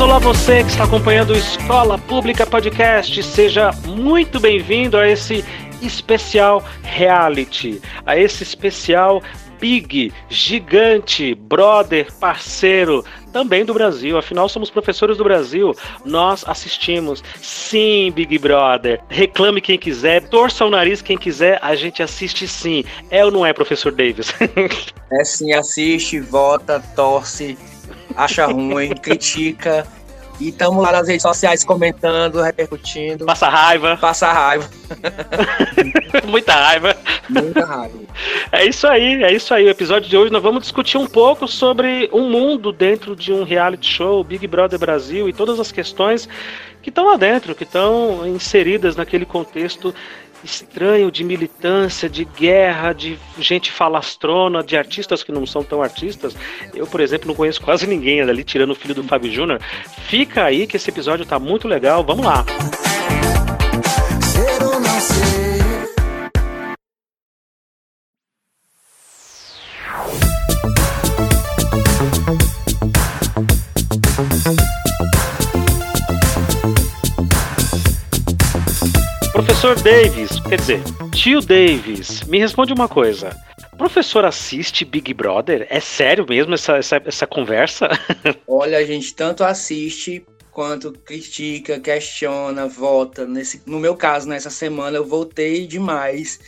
Olá, você que está acompanhando o Escola Pública Podcast. Seja muito bem-vindo a esse especial reality, a esse especial Big, gigante, brother, parceiro, também do Brasil. Afinal, somos professores do Brasil. Nós assistimos. Sim, Big Brother. Reclame quem quiser, torça o nariz quem quiser. A gente assiste sim. É ou não é, professor Davis? é sim, assiste, vota, torce, acha ruim, critica e estamos lá nas redes sociais comentando, repercutindo. Passa raiva. Passa raiva. Muita raiva. Muita raiva. É isso aí, é isso aí. O episódio de hoje nós vamos discutir um pouco sobre um mundo dentro de um reality show, Big Brother Brasil e todas as questões que estão lá dentro, que estão inseridas naquele contexto estranho de militância, de guerra, de gente falastrona, de artistas que não são tão artistas. Eu, por exemplo, não conheço quase ninguém ali, tirando o filho do Fábio Júnior. Fica aí que esse episódio tá muito legal. Vamos lá. Ser ou não ser. Professor Davis, quer dizer, tio Davis, me responde uma coisa. Professor assiste Big Brother? É sério mesmo essa, essa, essa conversa? Olha, a gente tanto assiste quanto critica, questiona, vota. Nesse, no meu caso, nessa semana eu voltei demais.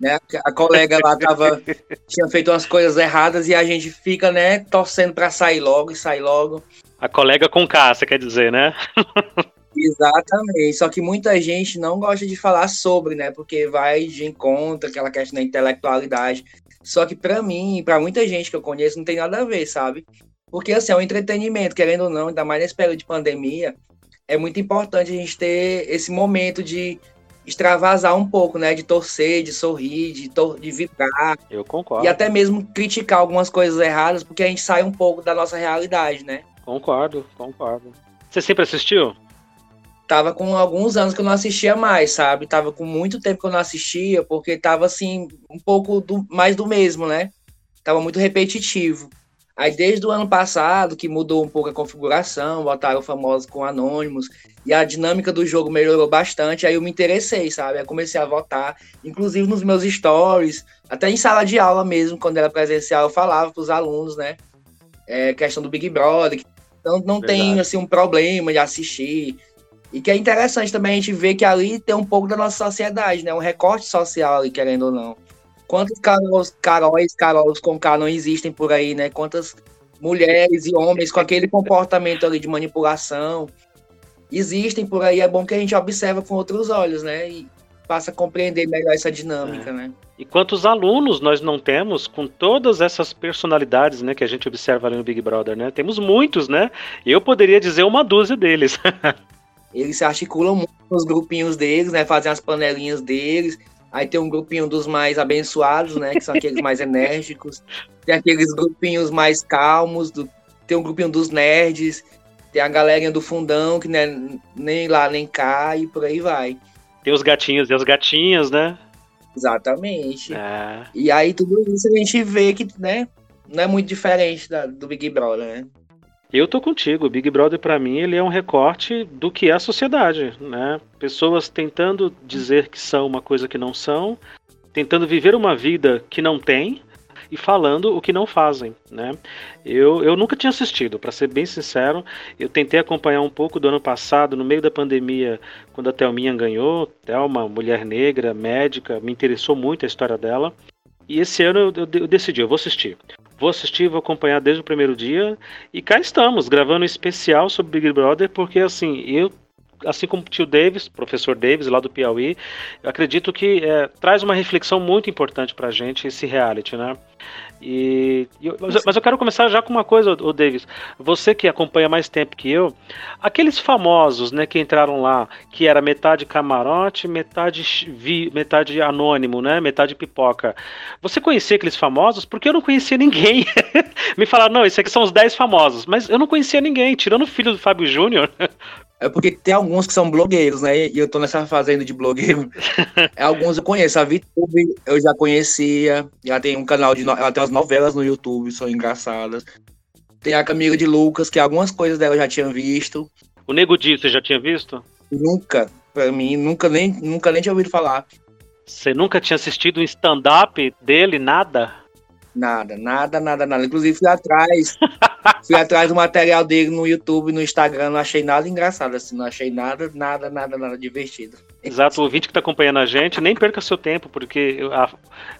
Né? A colega lá tava, tinha feito umas coisas erradas e a gente fica, né, torcendo para sair logo e sair logo. A colega com K, você quer dizer, né? Exatamente. Só que muita gente não gosta de falar sobre, né? Porque vai de encontro aquela questão da intelectualidade. Só que para mim, para muita gente que eu conheço, não tem nada a ver, sabe? Porque assim, é um entretenimento, querendo ou não, ainda mais nesse período de pandemia, é muito importante a gente ter esse momento de extravasar um pouco, né? De torcer, de sorrir, de, tor de vibrar. Eu concordo. E até mesmo criticar algumas coisas erradas, porque a gente sai um pouco da nossa realidade, né? Concordo, concordo. Você sempre assistiu? Tava com alguns anos que eu não assistia mais, sabe? Tava com muito tempo que eu não assistia, porque tava assim, um pouco do, mais do mesmo, né? Tava muito repetitivo. Aí desde o ano passado, que mudou um pouco a configuração, botaram famosos com anônimos, e a dinâmica do jogo melhorou bastante, aí eu me interessei, sabe? Aí comecei a votar, inclusive nos meus stories, até em sala de aula mesmo, quando era presencial, eu falava para os alunos, né? É, questão do Big Brother, que não, não tem assim um problema de assistir, e que é interessante também a gente ver que ali tem um pouco da nossa sociedade, né? Um recorte social ali, querendo ou não. Quantos carols, caróis, carols com K não existem por aí, né? Quantas mulheres e homens com aquele comportamento ali de manipulação existem por aí. É bom que a gente observa com outros olhos, né? E passa a compreender melhor essa dinâmica, é. né? E quantos alunos nós não temos com todas essas personalidades, né, que a gente observa ali no Big Brother, né? Temos muitos, né? Eu poderia dizer uma dúzia deles. Eles se articulam muito nos grupinhos deles, né? Fazem as panelinhas deles. Aí tem um grupinho dos mais abençoados, né? Que são aqueles mais enérgicos. Tem aqueles grupinhos mais calmos. Do... Tem um grupinho dos nerds. Tem a galerinha do fundão, que né, nem lá nem cá, e por aí vai. Tem os gatinhos e as gatinhas, né? Exatamente. É. E aí tudo isso a gente vê que, né? Não é muito diferente da, do Big Brother, né? Eu tô contigo. Big Brother para mim ele é um recorte do que é a sociedade, né? Pessoas tentando dizer que são uma coisa que não são, tentando viver uma vida que não tem e falando o que não fazem, né? Eu, eu nunca tinha assistido, para ser bem sincero. Eu tentei acompanhar um pouco do ano passado, no meio da pandemia, quando a Thelminha ganhou. Thelma, mulher negra, médica, me interessou muito a história dela. E esse ano eu, eu, eu, decidi, eu vou assistir. Vou assistir, vou acompanhar desde o primeiro dia. E cá estamos, gravando um especial sobre Big Brother, porque assim, eu, assim como o tio Davis, professor Davis, lá do Piauí, acredito que é, traz uma reflexão muito importante pra gente esse reality, né? E, mas, eu quero começar já com uma coisa, o Davis. Você que acompanha mais tempo que eu, aqueles famosos, né, que entraram lá, que era metade camarote, metade vi, metade anônimo, né, metade pipoca. Você conhecia aqueles famosos? Porque eu não conhecia ninguém. Me falaram, não, esses aqui são os 10 famosos, mas eu não conhecia ninguém, tirando o filho do Fábio Júnior. É porque tem alguns que são blogueiros, né? E eu tô nessa fazenda de blogueiro. Alguns eu conheço. A VTube eu já conhecia. Ela tem um canal de. No... Ela tem umas novelas no YouTube, são engraçadas. Tem a Camila de Lucas, que algumas coisas dela eu já tinha visto. O Nego Di, você já tinha visto? Nunca, pra mim, nunca nem, nunca nem tinha ouvido falar. Você nunca tinha assistido um stand-up dele, nada? Nada, nada, nada, nada. Inclusive fui atrás. fui atrás do material dele no YouTube, no Instagram, não achei nada engraçado, assim, não achei nada, nada, nada, nada divertido. Exato, o ouvinte que está acompanhando a gente, nem perca seu tempo, porque a,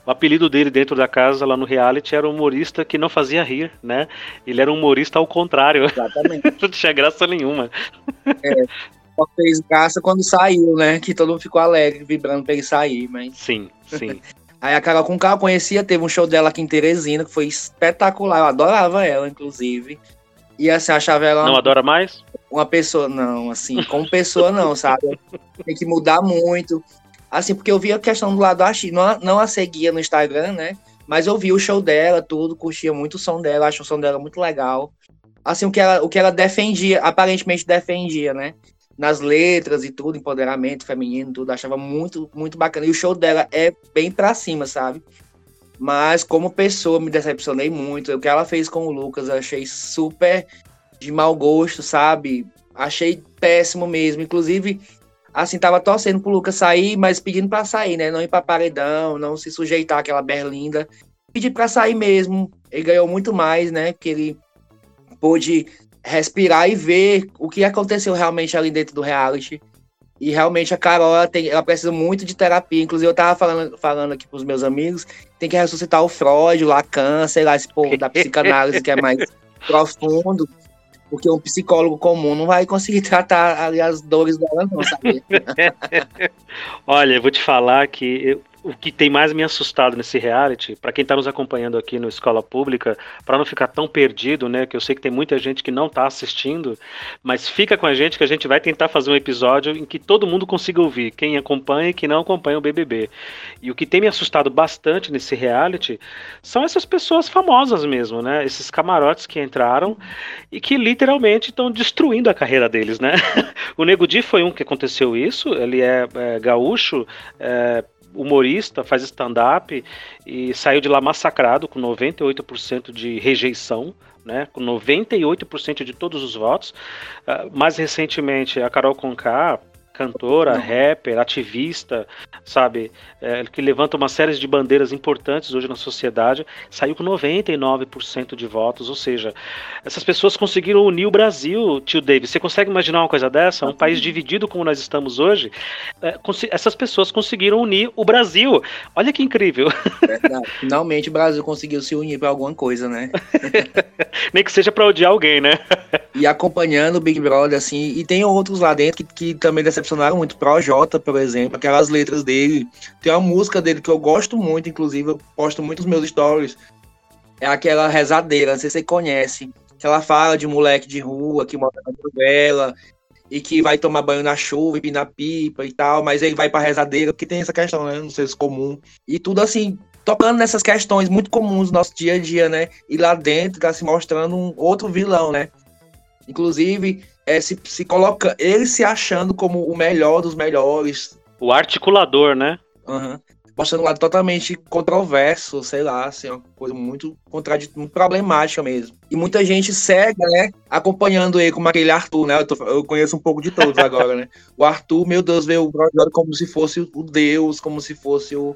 o apelido dele dentro da casa, lá no reality, era um humorista que não fazia rir, né? Ele era um humorista ao contrário. Exatamente. não tinha graça nenhuma. É, só fez graça quando saiu, né? Que todo mundo ficou alegre, vibrando pra ele sair, mas... Sim, sim. Aí a Carol com eu conhecia, teve um show dela aqui em Teresina, que foi espetacular. Eu adorava ela, inclusive. E assim, achava ela. Não adora mais? Uma pessoa, não, assim, como pessoa não, sabe? Tem que mudar muito. Assim, porque eu via a questão do lado X, não, não a seguia no Instagram, né? Mas eu vi o show dela, tudo, curtia muito o som dela, acho o som dela muito legal. Assim, o que ela, o que ela defendia, aparentemente defendia, né? Nas letras e tudo, empoderamento feminino, tudo, achava muito, muito bacana. E o show dela é bem pra cima, sabe? Mas como pessoa, me decepcionei muito. O que ela fez com o Lucas, eu achei super de mau gosto, sabe? Achei péssimo mesmo. Inclusive, assim, tava torcendo pro Lucas sair, mas pedindo para sair, né? Não ir pra paredão, não se sujeitar àquela berlinda. Pedir para sair mesmo. Ele ganhou muito mais, né? Que ele pôde respirar e ver o que aconteceu realmente ali dentro do reality. E realmente a Carol, ela, tem, ela precisa muito de terapia. Inclusive, eu tava falando, falando aqui pros meus amigos, tem que ressuscitar o Freud, o Lacan, sei lá, esse povo da psicanálise que é mais profundo. Porque um psicólogo comum não vai conseguir tratar ali as dores dela, não, sabe? Olha, eu vou te falar que eu, o que tem mais me assustado nesse reality, para quem está nos acompanhando aqui no Escola Pública, para não ficar tão perdido, né? Que eu sei que tem muita gente que não está assistindo, mas fica com a gente que a gente vai tentar fazer um episódio em que todo mundo consiga ouvir, quem acompanha e quem não acompanha o BBB. E o que tem me assustado bastante nesse reality são essas pessoas famosas mesmo, né? Esses camarotes que entraram e que literalmente estão destruindo a carreira deles, né? o Nego Di foi um que aconteceu isso, ele é, é gaúcho, é, humorista, faz stand-up e saiu de lá massacrado com 98% de rejeição, né, com 98% de todos os votos. Uh, mais recentemente, a Carol Conká cantora, rapper, ativista, sabe, é, que levanta uma série de bandeiras importantes hoje na sociedade, saiu com 99% de votos, ou seja, essas pessoas conseguiram unir o Brasil, tio David. Você consegue imaginar uma coisa dessa? Um país dividido como nós estamos hoje, é, essas pessoas conseguiram unir o Brasil. Olha que incrível. Verdade. Finalmente o Brasil conseguiu se unir para alguma coisa, né? Nem que seja para odiar alguém, né? e acompanhando o Big Brother, assim, e tem outros lá dentro que, que também dessa decepcionaram muito. Projota, por exemplo, aquelas letras dele. Tem uma música dele que eu gosto muito, inclusive, eu posto muito nos meus stories. É aquela rezadeira, não sei se você conhece. Que ela fala de moleque de rua que mora na novela e que vai tomar banho na chuva e na pipa e tal, mas ele vai pra rezadeira, porque tem essa questão, né? Não sei se comum. E tudo assim, tocando nessas questões muito comuns do nosso dia a dia, né? E lá dentro tá se mostrando um outro vilão, né? Inclusive, é, se, se coloca ele se achando como o melhor dos melhores. O articulador, né? Uhum. Mostrando um lado totalmente controverso, sei lá, assim, uma coisa muito contraditória, muito problemática mesmo. E muita gente cega, né? Acompanhando ele como aquele Arthur, né? Eu, tô, eu conheço um pouco de todos agora, né? O Arthur, meu Deus, vê o como se fosse o Deus, como se fosse o,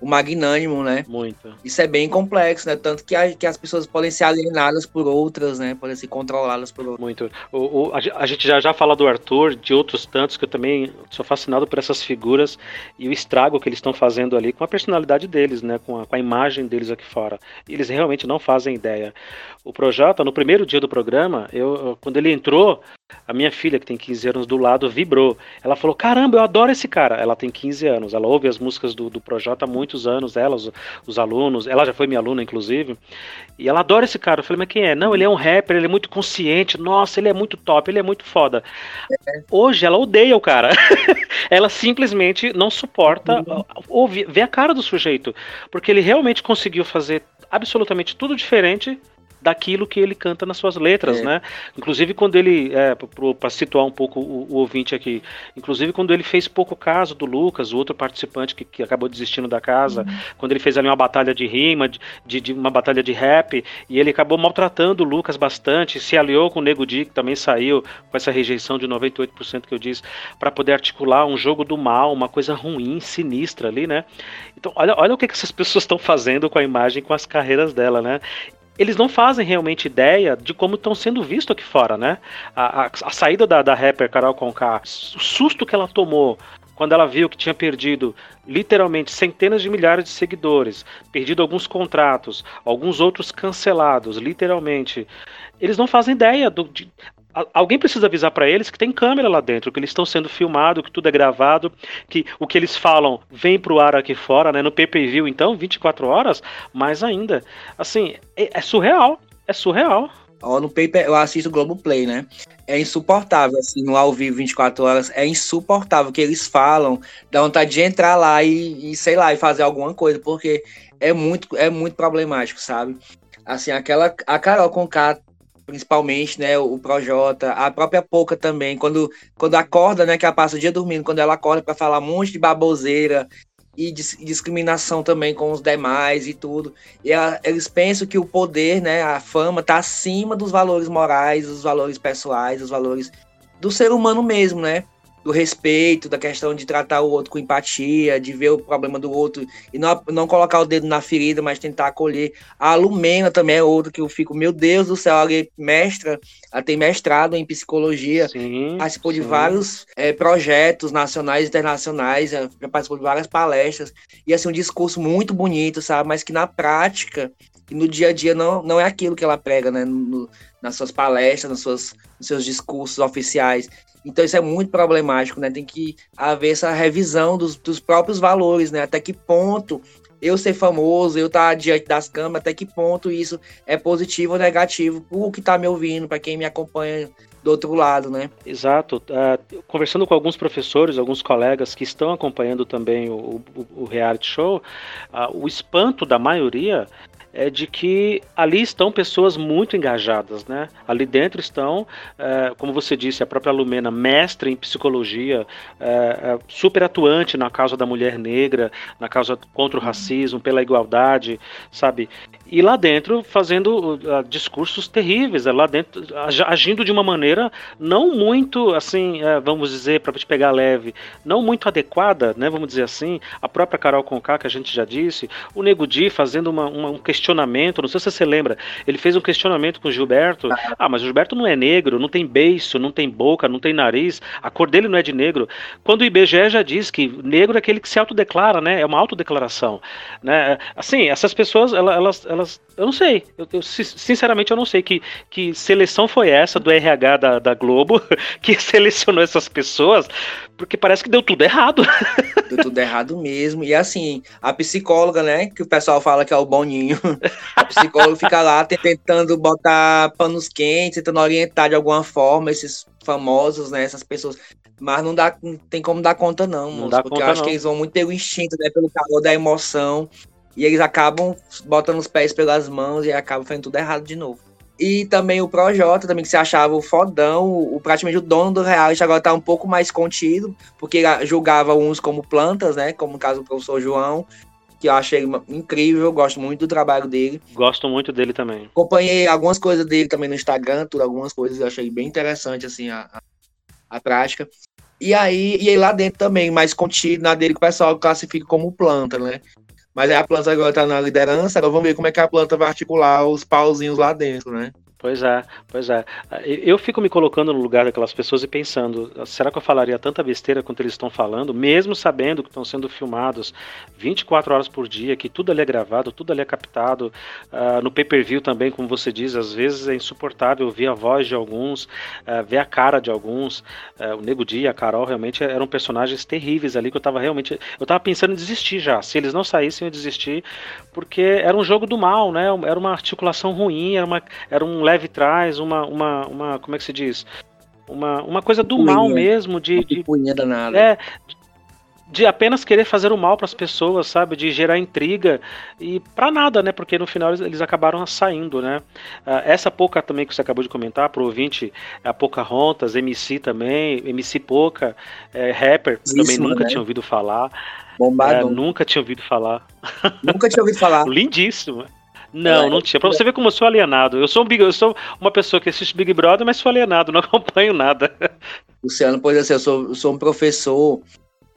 o magnânimo, né? Muito. Isso é bem complexo, né? Tanto que, a, que as pessoas podem ser alienadas por outras, né? Podem ser controladas por outras. Muito. O, o, a, gente já, já fala do Arthur, de outros tantos, que eu também sou fascinado por essas figuras e o estrago que eles estão fazendo ali com a personalidade deles, né? Com a, com a imagem deles aqui fora. Eles realmente não fazem ideia. O Projota, no primeiro dia do programa, eu, quando ele entrou, a minha filha, que tem 15 anos do lado, vibrou. Ela falou: Caramba, eu adoro esse cara. Ela tem 15 anos, ela ouve as músicas do, do Projota há muitos anos, ela, os, os, alunos, ela já foi minha aluna, inclusive, e ela adora esse cara. Eu falei: Mas quem é? Não, ele é um rapper, ele é muito consciente, nossa, ele é muito top, ele é muito foda. Hoje ela odeia o cara. ela simplesmente não suporta ouvir, ver a cara do sujeito, porque ele realmente conseguiu fazer absolutamente tudo diferente daquilo que ele canta nas suas letras, é. né? Inclusive quando ele, é, para situar um pouco o, o, ouvinte aqui, inclusive quando ele fez pouco caso do Lucas, o outro participante que, que acabou desistindo da casa, uhum. quando ele fez ali uma batalha de rima, de, de, uma batalha de rap, e ele acabou maltratando o Lucas bastante, se aliou com o Nego Di, que também saiu com essa rejeição de 98% que eu disse, para poder articular um jogo do mal, uma coisa ruim, sinistra ali, né? Então, olha, olha o que, que essas pessoas estão fazendo com a imagem, com as carreiras dela, né? Eles não fazem realmente ideia de como estão sendo vistos aqui fora, né? A, a, a saída da, da rapper Carol Conká, o susto que ela tomou quando ela viu que tinha perdido literalmente centenas de milhares de seguidores, perdido alguns contratos, alguns outros cancelados, literalmente. Eles não fazem ideia do, de, alguém precisa avisar para eles que tem câmera lá dentro, que eles estão sendo filmados, que tudo é gravado, que o que eles falam vem pro ar aqui fora, né? No pay-per-view, então, 24 horas, mais ainda. Assim, é, é surreal. É surreal. Ó, no paper, eu assisto Globoplay, né? É insuportável, assim, no ao vivo 24 horas, é insuportável o que eles falam, dá vontade de entrar lá e, e, sei lá, e fazer alguma coisa, porque é muito, é muito problemático, sabe? Assim, aquela, a Carol Conká principalmente, né, o Projota, a própria Pouca também, quando, quando acorda, né, que ela passa o dia dormindo, quando ela acorda para falar um monte de baboseira e discriminação também com os demais e tudo. E ela, eles pensam que o poder, né, a fama tá acima dos valores morais, dos valores pessoais, dos valores do ser humano mesmo, né? Do respeito, da questão de tratar o outro com empatia, de ver o problema do outro e não, não colocar o dedo na ferida, mas tentar acolher. A Lumena também é outra que eu fico, meu Deus do céu, ela é mestra, ela tem mestrado em psicologia, sim, participou sim. de vários é, projetos nacionais e internacionais, já participou de várias palestras, e assim, um discurso muito bonito, sabe, mas que na prática e no dia a dia não, não é aquilo que ela prega, né? No, nas suas palestras, nas suas, nos seus discursos oficiais. Então isso é muito problemático, né? Tem que haver essa revisão dos, dos próprios valores, né? Até que ponto eu ser famoso, eu estar tá diante das câmeras, até que ponto isso é positivo ou negativo para o que está me ouvindo, para quem me acompanha do outro lado, né? Exato. Uh, conversando com alguns professores, alguns colegas que estão acompanhando também o, o, o reality show, uh, o espanto da maioria é de que ali estão pessoas muito engajadas, né? Ali dentro estão, é, como você disse, a própria Lumena, mestre em psicologia, é, é, super atuante na causa da mulher negra, na causa contra o racismo, pela igualdade, sabe? E lá dentro fazendo uh, discursos terríveis, lá dentro agindo de uma maneira não muito, assim, uh, vamos dizer, para te pegar leve, não muito adequada, né? Vamos dizer assim. A própria Carol Conká, que a gente já disse, o Nego Di fazendo uma, uma, um questionamento, não sei se você lembra, ele fez um questionamento com o Gilberto. Ah, mas o Gilberto não é negro, não tem beiço, não tem boca, não tem nariz, a cor dele não é de negro. Quando o IBGE já diz que negro é aquele que se autodeclara, né? É uma autodeclaração, né? Assim, essas pessoas, elas, elas elas. Eu não sei. Eu, eu, sinceramente, eu não sei que, que seleção foi essa do RH da, da Globo que selecionou essas pessoas, porque parece que deu tudo errado. Deu tudo errado mesmo. E assim, a psicóloga, né? Que o pessoal fala que é o Boninho. A psicóloga fica lá tentando botar panos quentes, tentando orientar de alguma forma esses famosos, né? Essas pessoas. Mas não dá, não tem como dar conta, não, não moço, porque conta, eu acho não. que eles vão muito pelo instinto, né? Pelo calor da emoção. E eles acabam botando os pés pelas mãos e acabam fazendo tudo errado de novo. E também o Projota, também que se achava o fodão, o, praticamente o dono do reality, agora tá um pouco mais contido, porque ele julgava uns como plantas, né? Como no caso do professor João, que eu achei incrível, gosto muito do trabalho dele. Gosto muito dele também. Acompanhei algumas coisas dele também no Instagram, tudo, algumas coisas eu achei bem interessante, assim, a, a, a prática. E aí, e aí lá dentro também, mais contido, na dele que o pessoal classifica como planta, né? Mas a planta agora está na liderança, agora vamos ver como é que a planta vai articular os pauzinhos lá dentro, né? Pois é, pois é. Eu fico me colocando no lugar daquelas pessoas e pensando, será que eu falaria tanta besteira quanto eles estão falando, mesmo sabendo que estão sendo filmados 24 horas por dia, que tudo ali é gravado, tudo ali é captado, uh, no pay-per-view também, como você diz, às vezes é insuportável ouvir a voz de alguns, uh, ver a cara de alguns. Uh, o Nego Dia, a Carol, realmente eram personagens terríveis ali que eu tava realmente, eu tava pensando em desistir já. Se eles não saíssem, eu desistir, porque era um jogo do mal, né? Era uma articulação ruim, era, uma, era um leve trás, uma, uma, uma como é que se diz? Uma, uma coisa do Punha. mal mesmo, de. de punha danada. É, de apenas querer fazer o mal para as pessoas, sabe? De gerar intriga e para nada, né? Porque no final eles, eles acabaram saindo, né? Uh, essa Poca também que você acabou de comentar, pro ouvinte, a Pocahontas, MC também, MC Poca, é, rapper, Isso, também nunca né? tinha ouvido falar. Bombado. É, nunca tinha ouvido falar. Nunca tinha ouvido falar. Lindíssimo. Não, é, não tinha. Pra você ver como eu sou alienado. Eu sou, um big, eu sou uma pessoa que assiste Big Brother, mas sou alienado, não acompanho nada. Luciano, pois assim, eu sou, sou um professor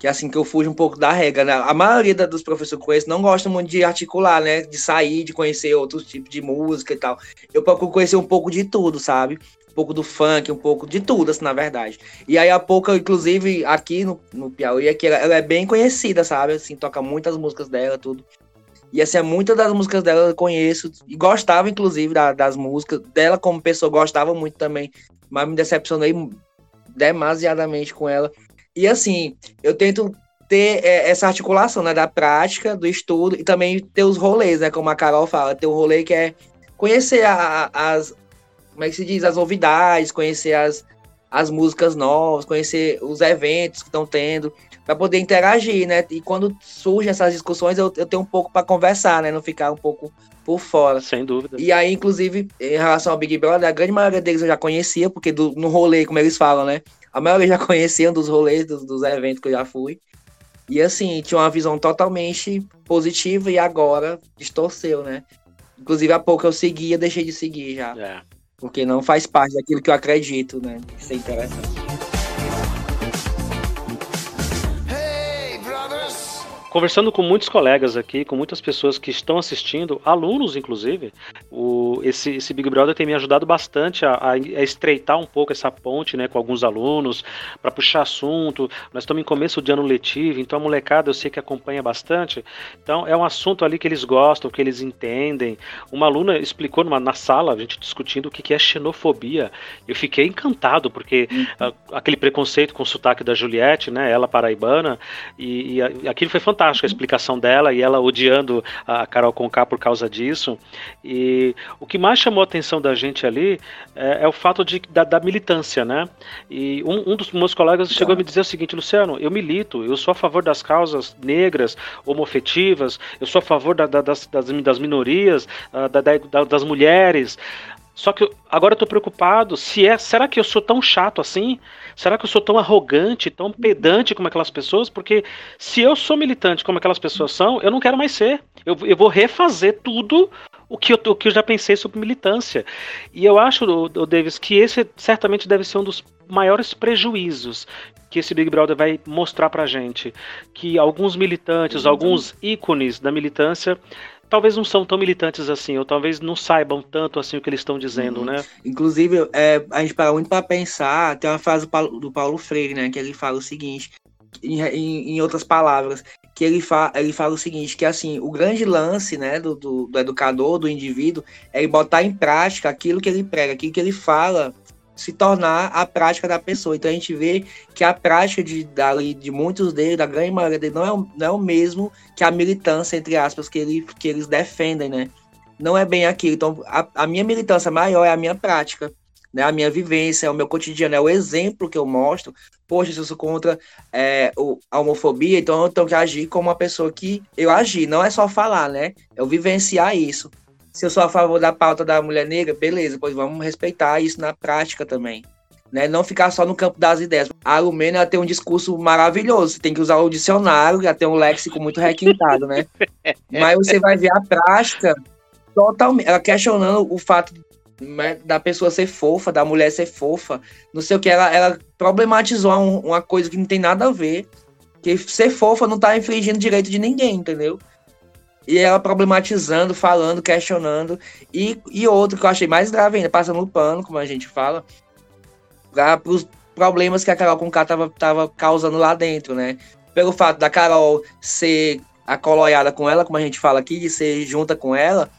que é assim que eu fujo um pouco da regra, né? A maioria dos professores que conheço não gosta muito de articular, né? De sair, de conhecer outros tipos de música e tal. Eu procuro conhecer um pouco de tudo, sabe? Um pouco do funk, um pouco de tudo, assim, na verdade. E aí a pouco, inclusive, aqui no, no Piauí, aqui, ela, ela é bem conhecida, sabe? Assim, toca muitas músicas dela, tudo. E assim, muitas das músicas dela eu conheço e gostava, inclusive, da, das músicas. Dela como pessoa, gostava muito também. Mas me decepcionei demasiadamente com ela. E assim, eu tento ter é, essa articulação, né, da prática, do estudo e também ter os rolês, né, como a Carol fala, ter um rolê que é conhecer a, as, como é que se diz, as novidades, conhecer as, as músicas novas, conhecer os eventos que estão tendo, para poder interagir, né? E quando surgem essas discussões, eu, eu tenho um pouco para conversar, né? Não ficar um pouco por fora. Sem dúvida. E aí, inclusive, em relação ao Big Brother, a grande maioria deles eu já conhecia, porque do, no rolê, como eles falam, né? A maioria já conhecia dos rolês, dos, dos eventos que eu já fui. E assim, tinha uma visão totalmente positiva e agora distorceu, né? Inclusive, há pouco eu seguia, deixei de seguir já. É. Porque não faz parte daquilo que eu acredito, né? Isso é interessante. Conversando com muitos colegas aqui, com muitas pessoas que estão assistindo, alunos inclusive, o, esse, esse Big Brother tem me ajudado bastante a, a, a estreitar um pouco essa ponte né, com alguns alunos, para puxar assunto. Nós estamos em começo de ano letivo, então a molecada eu sei que acompanha bastante. Então é um assunto ali que eles gostam, que eles entendem. Uma aluna explicou numa, na sala, a gente discutindo o que, que é xenofobia. Eu fiquei encantado, porque uhum. a, aquele preconceito com o sotaque da Juliette, né, ela paraibana, e, e aquilo foi fantástico fantástica a explicação dela e ela odiando a Carol Conká por causa disso. E o que mais chamou a atenção da gente ali é, é o fato de, da, da, militância, né? E um, um, dos meus colegas tá. chegou a me dizer o seguinte, Luciano, eu milito, eu sou a favor das causas negras, homofetivas, eu sou a favor da, da, das, das, minorias, ah, das mulheres. Só que agora eu tô preocupado se é, será que eu sou tão chato assim? Será que eu sou tão arrogante, tão pedante como aquelas pessoas? Porque se eu sou militante como aquelas pessoas são, eu não quero mais ser. Eu, eu vou refazer tudo o que, eu, o que eu já pensei sobre militância. E eu acho, o, o Davis, que esse certamente deve ser um dos maiores prejuízos que esse Big Brother vai mostrar pra gente. Que alguns militantes, alguns ícones da militância talvez não são tão militantes assim, ou talvez não saibam tanto assim o que eles estão dizendo, uhum. né? Inclusive, é, a gente para muito para pensar, tem uma frase do Paulo, Freire, né, que ele fala o seguinte, em, em, em outras palavras, que ele, fa, ele fala o seguinte, que assim, o grande lance, né, do, do, do educador, do indivíduo, é ele botar em prática aquilo que ele prega, aquilo que ele fala se tornar a prática da pessoa. Então a gente vê que a prática de, de muitos deles, da grande maioria deles, não é, não é o mesmo que a militância, entre aspas, que, ele, que eles defendem, né? Não é bem aquilo. Então a, a minha militância maior é a minha prática. Né, a minha vivência, é o meu cotidiano, é o exemplo que eu mostro. Poxa, se eu sou contra é, a homofobia, então eu tenho que agir como uma pessoa que eu agi. Não é só falar, né? Eu vivenciar isso se eu sou a favor da pauta da mulher negra, beleza, pois vamos respeitar isso na prática também. Né? Não ficar só no campo das ideias. A Lumena tem um discurso maravilhoso, você tem que usar o dicionário, já tem um léxico muito requintado, né? Mas você vai ver a prática totalmente. Ela questionando o fato né, da pessoa ser fofa, da mulher ser fofa, não sei o que. Ela, ela problematizou um, uma coisa que não tem nada a ver. Que ser fofa não tá infringindo direito de ninguém, entendeu? E ela problematizando, falando, questionando. E, e outro que eu achei mais grave ainda, passando o pano, como a gente fala, para os problemas que a Carol Conká tava, tava causando lá dentro, né? Pelo fato da Carol ser acoloiada com ela, como a gente fala aqui, de ser junta com ela,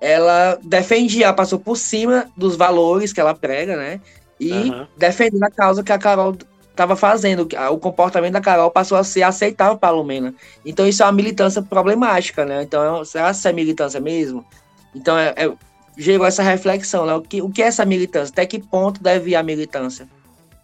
ela defendia, ela passou por cima dos valores que ela prega, né? E uhum. defendendo a causa que a Carol estava fazendo. O comportamento da Carol passou a ser aceitável para a Lumena. Então isso é uma militância problemática, né? Então, será que é militância mesmo? Então, é, é, gerou essa reflexão, né? O que, o que é essa militância? Até que ponto deve ir a militância?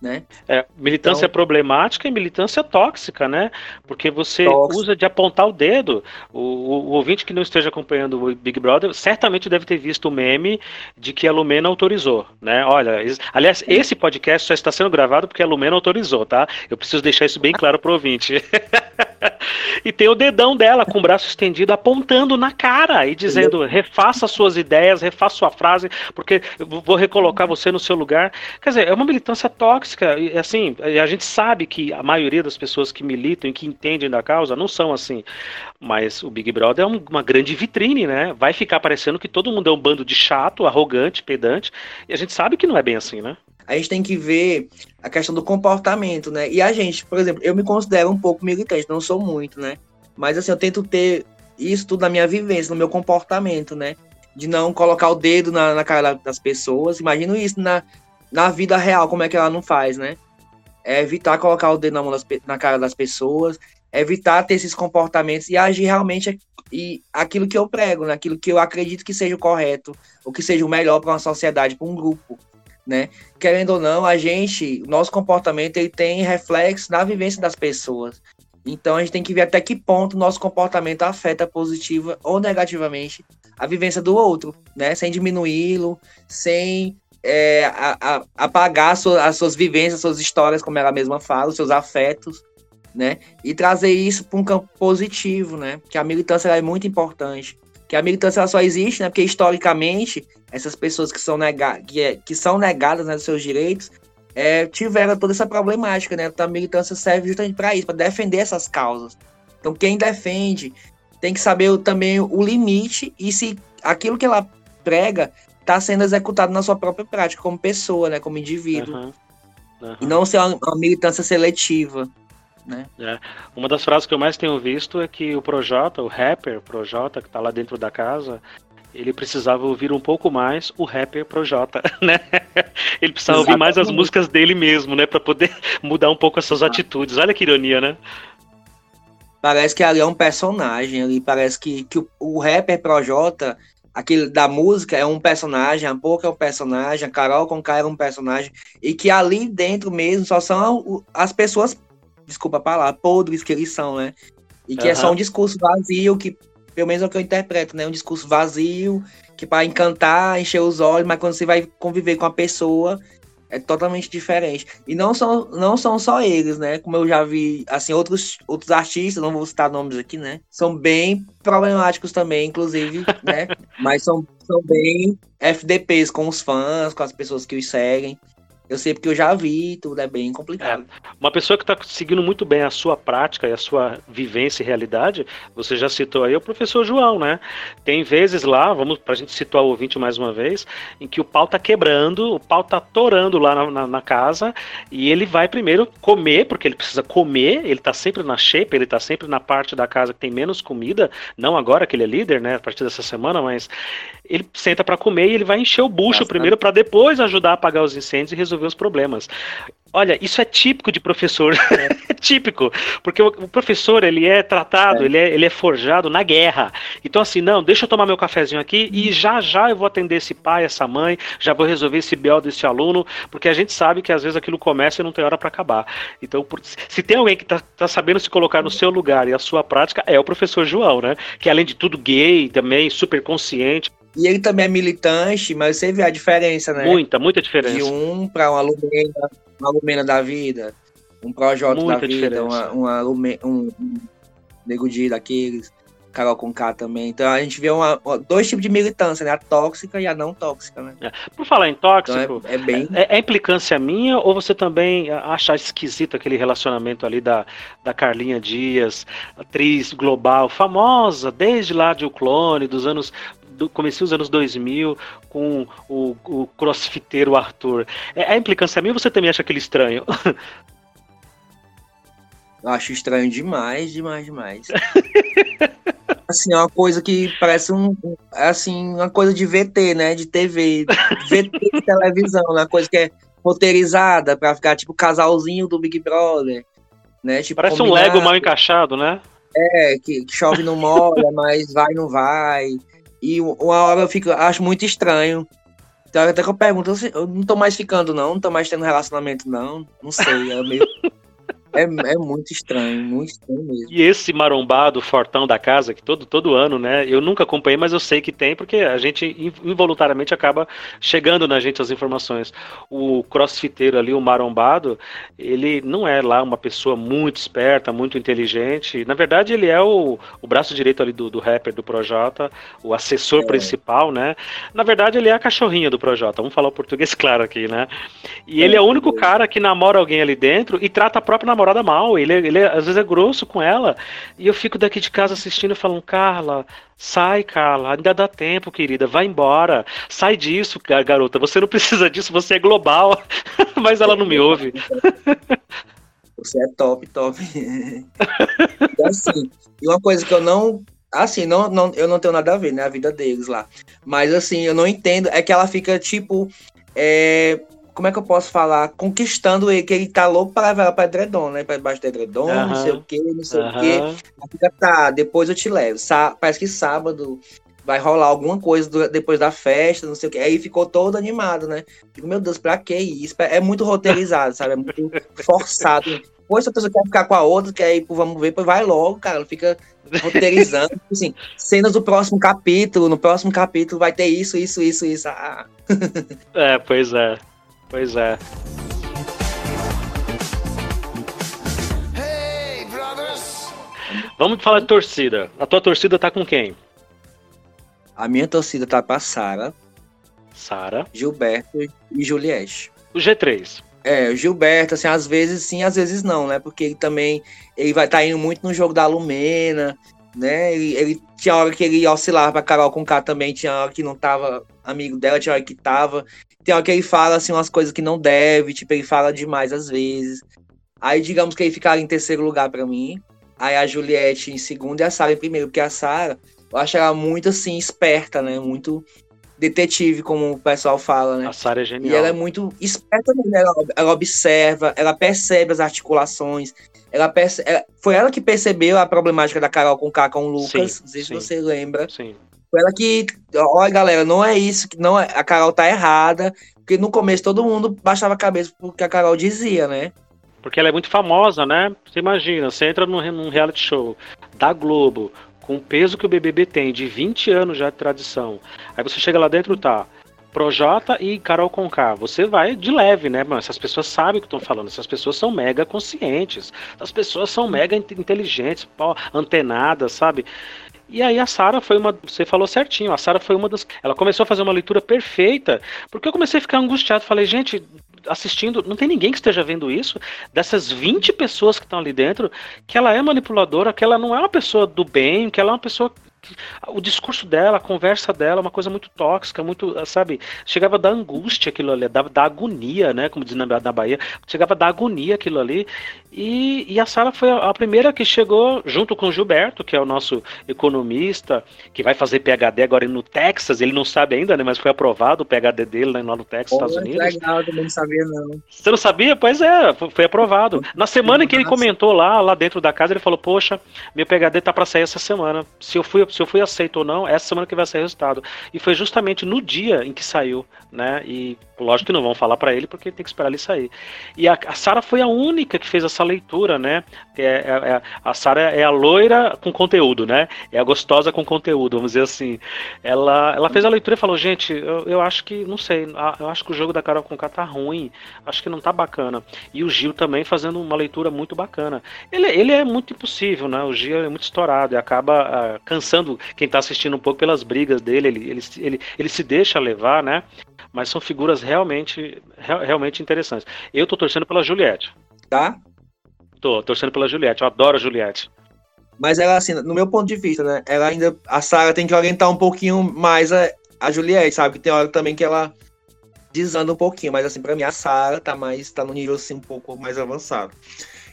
Né? É, militância então, problemática e militância tóxica, né? Porque você usa de apontar o dedo. O, o, o, ouvinte que não esteja acompanhando o Big Brother certamente deve ter visto o meme de que a Lumena autorizou, né? Olha, aliás, esse podcast só está sendo gravado porque a Lumena autorizou, tá? Eu preciso deixar isso bem claro pro ouvinte. e tem o dedão dela com o braço estendido apontando na cara e dizendo: refaça suas ideias, refaça sua frase, porque eu vou recolocar você no seu lugar. Quer dizer, é uma militância tóxica. E assim, a gente sabe que a maioria das pessoas que militam e que entendem da causa não são assim. Mas o Big Brother é uma grande vitrine, né? Vai ficar parecendo que todo mundo é um bando de chato, arrogante, pedante. E a gente sabe que não é bem assim, né? a gente tem que ver a questão do comportamento, né? E a gente, por exemplo, eu me considero um pouco militante, não sou muito, né? Mas assim, eu tento ter isso tudo na minha vivência, no meu comportamento, né? De não colocar o dedo na, na cara das pessoas. Imagino isso na, na vida real, como é que ela não faz, né? É evitar colocar o dedo na, das, na cara das pessoas, evitar ter esses comportamentos e agir realmente e aquilo que eu prego, né? que eu acredito que seja o correto, o que seja o melhor para uma sociedade, para um grupo né? Querendo ou não, a gente, nosso comportamento ele tem reflexo na vivência das pessoas. Então a gente tem que ver até que ponto nosso comportamento afeta positiva ou negativamente a vivência do outro, né? Sem diminuí-lo, sem é, a, a, apagar as suas, as suas vivências, as suas histórias, como ela mesma fala, os seus afetos, né? E trazer isso para um campo positivo, né? Que a militância é muito importante que a militância só existe, né? Porque historicamente essas pessoas que são, nega que, é, que são negadas né, dos seus direitos é, tiveram toda essa problemática, né? Então a militância serve justamente para isso, para defender essas causas. Então quem defende tem que saber também o limite e se aquilo que ela prega está sendo executado na sua própria prática como pessoa, né? Como indivíduo. Uhum. Uhum. E não ser uma, uma militância seletiva. Né? É. Uma das frases que eu mais tenho visto é que o Projota, o rapper Projota, que está lá dentro da casa, ele precisava ouvir um pouco mais o rapper Projota, né? Ele precisava Exatamente. ouvir mais as músicas dele mesmo, né? Para poder mudar um pouco essas atitudes. Olha que ironia, né? Parece que ali é um personagem, ali parece que, que o, o rapper Projota, aquele da música, é um personagem, a Boca é um personagem, a Carol Conká era um personagem, e que ali dentro mesmo só são as pessoas desculpa a palavra, podres que eles são, né? E que uhum. é só um discurso vazio, que, pelo menos é o que eu interpreto, né? Um discurso vazio, que para encantar, encher os olhos, mas quando você vai conviver com a pessoa, é totalmente diferente. E não são, não são só eles, né? Como eu já vi, assim, outros, outros artistas, não vou citar nomes aqui, né? São bem problemáticos também, inclusive, né? Mas são, são bem FDPs com os fãs, com as pessoas que os seguem. Eu sei porque eu já vi, tudo é bem complicado. É. Uma pessoa que está seguindo muito bem a sua prática e a sua vivência e realidade, você já citou aí, o professor João, né? Tem vezes lá, vamos para a gente situar o ouvinte mais uma vez, em que o pau tá quebrando, o pau tá torando lá na, na, na casa, e ele vai primeiro comer, porque ele precisa comer, ele tá sempre na shape, ele tá sempre na parte da casa que tem menos comida, não agora que ele é líder, né? A partir dessa semana, mas ele senta para comer e ele vai encher o bucho primeiro para depois ajudar a apagar os incêndios e resolver resolver os problemas. Olha, isso é típico de professor. É, típico. Porque o, o, professor, ele é tratado, é. Ele, é, ele é forjado na guerra. Então, assim, não, deixa eu tomar meu cafezinho aqui e já já eu vou atender esse pai, essa mãe, já vou resolver esse BO desse aluno, porque a gente sabe que às vezes aquilo começa e não tem hora para acabar. Então, por, se tem alguém que tá, tá sabendo se colocar no seu lugar e a sua prática, é o professor João, né? Que além de tudo gay, também super consciente. E ele também é militante, mas você vê a diferença, né? Muita, muita diferença. De um para uma alumena, uma alumena da vida, um projeto da vida, uma, uma um, um nego de daqueles, Carol com K também. Então a gente vê uma, dois tipos de militância, né? A tóxica e a não tóxica, né? É. Por falar em tóxico, então é, é, bem... É, é, implicância minha ou você também acha esquisito aquele relacionamento ali da, da Carlinha Dias, atriz global, famosa desde lá de O Clone, dos anos do começo dos anos 2000 com o, o crossfiteiro Arthur. É, a implicância minha ou você também acha aquele estranho? Eu acho estranho demais, demais, demais. assim, é uma coisa que parece um, assim, uma coisa de VT, né? De TV, VT de televisão, né? uma coisa que é roteirizada para ficar tipo casalzinho do Big Brother, né? Tipo, parece combinado. um Lego mal encaixado, né? É, que, que chove não molha, mas vai não vai. E uma hora eu fico, acho muito estranho. Então até que eu pergunto, eu não tô mais ficando, não, não tô mais tendo relacionamento, não. Não sei, é meio. É, é muito estranho, muito estranho mesmo. E esse marombado fortão da casa, que todo, todo ano, né? Eu nunca acompanhei, mas eu sei que tem, porque a gente involuntariamente acaba chegando na gente as informações. O crossfiteiro ali, o marombado, ele não é lá uma pessoa muito esperta, muito inteligente. Na verdade, ele é o, o braço direito ali do, do rapper do Projota, o assessor é. principal, né? Na verdade, ele é a cachorrinha do Projota. Vamos falar o português claro aqui, né? E ele é o único cara que namora alguém ali dentro e trata a própria namorada namorada mal, ele, ele às vezes é grosso com ela. E eu fico daqui de casa assistindo falando, Carla, sai, Carla, ainda dá tempo, querida, vai embora. Sai disso, garota, você não precisa disso, você é global. Mas ela não me ouve. Você é top, top. e assim, uma coisa que eu não assim, não, não, eu não tenho nada a ver, né? A vida deles lá. Mas assim, eu não entendo. É que ela fica, tipo, é, como é que eu posso falar? Conquistando ele, que ele tá louco para levar ela pra edredom, né? Pra debaixo do edredom, uhum. não sei o que, não sei uhum. o. Fica, tá, depois eu te levo. Sá, parece que sábado vai rolar alguma coisa do, depois da festa, não sei o que. Aí ficou todo animado, né? Digo, meu Deus, pra que isso? É muito roteirizado, sabe? É muito forçado. Pois se a pessoa quer ficar com a outra, quer ir pro vamos ver, vai logo, cara. Fica roteirizando. Tipo assim, cenas do próximo capítulo. No próximo capítulo vai ter isso, isso, isso, isso. Ah. é, pois é. Pois é. Vamos falar de torcida. A tua torcida tá com quem? A minha torcida tá pra Sara. Sara. Gilberto e Juliette. O G3. É, o Gilberto, assim, às vezes sim, às vezes não, né? Porque ele também ele vai estar tá indo muito no jogo da Lumena, né? Ele, ele tinha hora que ele oscilava pra Carol com K também, tinha hora que não tava amigo dela, tinha hora que tava. Tem hora que ele fala assim umas coisas que não deve, tipo, ele fala demais às vezes. Aí digamos que ele ficaria em terceiro lugar para mim. Aí a Juliette em segundo e a Sara em primeiro, porque a Sara, eu acho ela muito assim esperta, né? Muito detetive, como o pessoal fala, né? A Sara é genial. E ela é muito esperta mesmo, ela, ela observa, ela percebe as articulações. Ela, perce... ela foi ela que percebeu a problemática da Carol com o K com o Lucas, sim, não sei sim. se você lembra. Sim. Foi ela que, olha galera, não é isso, não é, a Carol tá errada, porque no começo todo mundo baixava a cabeça porque a Carol dizia, né? Porque ela é muito famosa, né? Você imagina, você entra num, num reality show da Globo, com o peso que o BBB tem, de 20 anos já de tradição. Aí você chega lá dentro, tá, Projota e Carol Conká, você vai de leve, né? Mas essas pessoas sabem o que estão falando, essas pessoas são mega conscientes, essas pessoas são mega inteligentes, antenadas, sabe? E aí a Sara foi uma. Você falou certinho, a Sara foi uma das. Ela começou a fazer uma leitura perfeita, porque eu comecei a ficar angustiado. Falei, gente, assistindo, não tem ninguém que esteja vendo isso, dessas 20 pessoas que estão ali dentro, que ela é manipuladora, que ela não é uma pessoa do bem, que ela é uma pessoa o discurso dela, a conversa dela, é uma coisa muito tóxica, muito, sabe? Chegava da angústia aquilo ali, da, da agonia, né? Como diz na, na Bahia, chegava da agonia aquilo ali. E, e a Sara foi a, a, primeira que chegou, junto com o Gilberto, que é o nosso economista, que vai fazer PhD agora no Texas. Ele não sabe ainda, né? Mas foi aprovado o PhD dele né, lá no Texas, Estados Unidos. Legal, eu não sabia, não. Você não sabia? Pois é, foi aprovado. Na semana em que ele comentou lá, lá dentro da casa, ele falou: Poxa, meu PhD tá para sair essa semana. Se eu fui, se eu fui aceito ou não, essa semana que vai o resultado. E foi justamente no dia em que saiu, né? E lógico que não vão falar para ele porque tem que esperar ele sair. E a, a Sara foi a única que fez essa leitura, né? É, é, é a Sara é a loira com conteúdo, né? É a gostosa com conteúdo, vamos dizer assim. Ela, ela fez a leitura e falou: gente, eu, eu acho que, não sei, eu acho que o jogo da Carol Conká tá ruim, acho que não tá bacana. E o Gil também fazendo uma leitura muito bacana. Ele, ele é muito impossível, né? O Gil é muito estourado e acaba uh, cansando quem tá assistindo um pouco pelas brigas dele. Ele, ele, ele, ele se deixa levar, né? Mas são figuras realmente, realmente interessantes. Eu tô torcendo pela Juliette. Tá? Tô torcendo pela Juliette. Eu adoro a Juliette. Mas ela, assim, no meu ponto de vista, né? Ela ainda. A Sarah tem que orientar um pouquinho mais a, a Juliette, sabe? Que tem hora também que ela desanda um pouquinho. Mas, assim, pra mim, a Sarah tá mais. tá no nível, assim, um pouco mais avançado.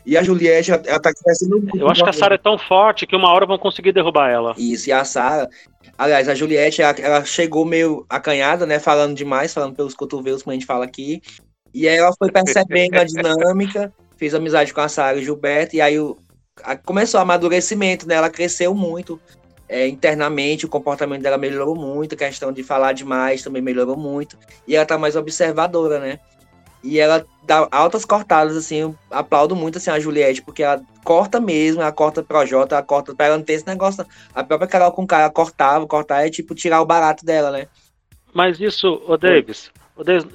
E a Juliette, ela tá crescendo muito. Eu acho que a Sarah é tão forte que uma hora vão conseguir derrubar ela. Isso, e a Sarah. Aliás, a Juliette, ela, ela, chegou meio acanhada, né? Falando demais, falando pelos cotovelos, como a gente fala aqui. E aí ela foi percebendo a dinâmica, fez amizade com a Sarah e o Gilberto, e aí o, a, começou o amadurecimento, né? Ela cresceu muito. é, internamente o comportamento dela melhorou muito, a questão de falar demais também melhorou muito, e ela tá mais observadora, né? E ela dá altas cortadas, assim, eu aplaudo muito assim, a Juliette, porque ela corta mesmo, ela corta Projota, ela corta pra ela não ter esse negócio. A própria Carol com cara cortava, cortar é tipo tirar o barato dela, né? Mas isso, ô Davis,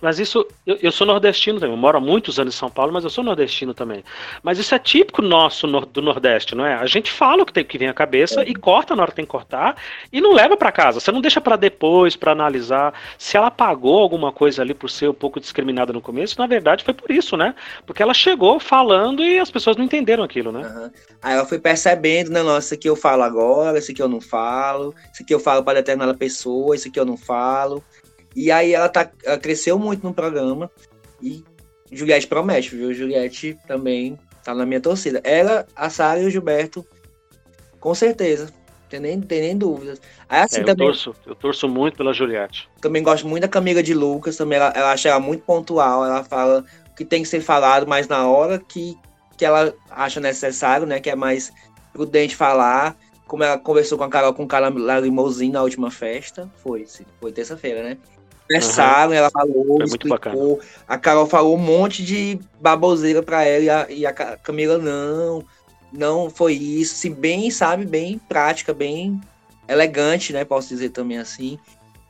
mas isso, eu, eu, sou nordestino também, eu moro há muitos anos em São Paulo, mas eu sou nordestino também. Mas isso é típico nosso do Nordeste, não é? A gente fala o que tem que vir à cabeça é. e corta na hora que tem que cortar e não leva para casa. Você não deixa para depois, para analisar. Se ela pagou alguma coisa ali por ser um pouco discriminada no começo, na verdade foi por isso, né? Porque ela chegou falando e as pessoas não entenderam aquilo, né? Uhum. Aí ela foi percebendo, né? Nossa, isso aqui eu falo agora, isso aqui eu não falo, isso aqui eu falo para determinada pessoa, isso aqui eu não falo. E aí ela, tá, ela cresceu muito no programa. E Juliette promete, viu? Juliette também tá na minha torcida. Ela, a Sara e o Gilberto, com certeza. Tem nem, tem nem dúvidas. Aí, assim, é, eu, também, torço, eu torço muito pela Juliette. Também gosto muito da Camila de Lucas. Também ela, ela acha ela muito pontual. Ela fala o que tem que ser falado, mas na hora que, que ela acha necessário, né? Que é mais prudente falar. Como ela conversou com a Carol com o cara Limousine na última festa. Foi, foi terça-feira, né? Conversaram, uhum. ela falou, Foi explicou. A Carol falou um monte de baboseira pra ela e a, e a Camila não. Não foi isso. Se bem, sabe, bem prática, bem elegante, né? Posso dizer também assim.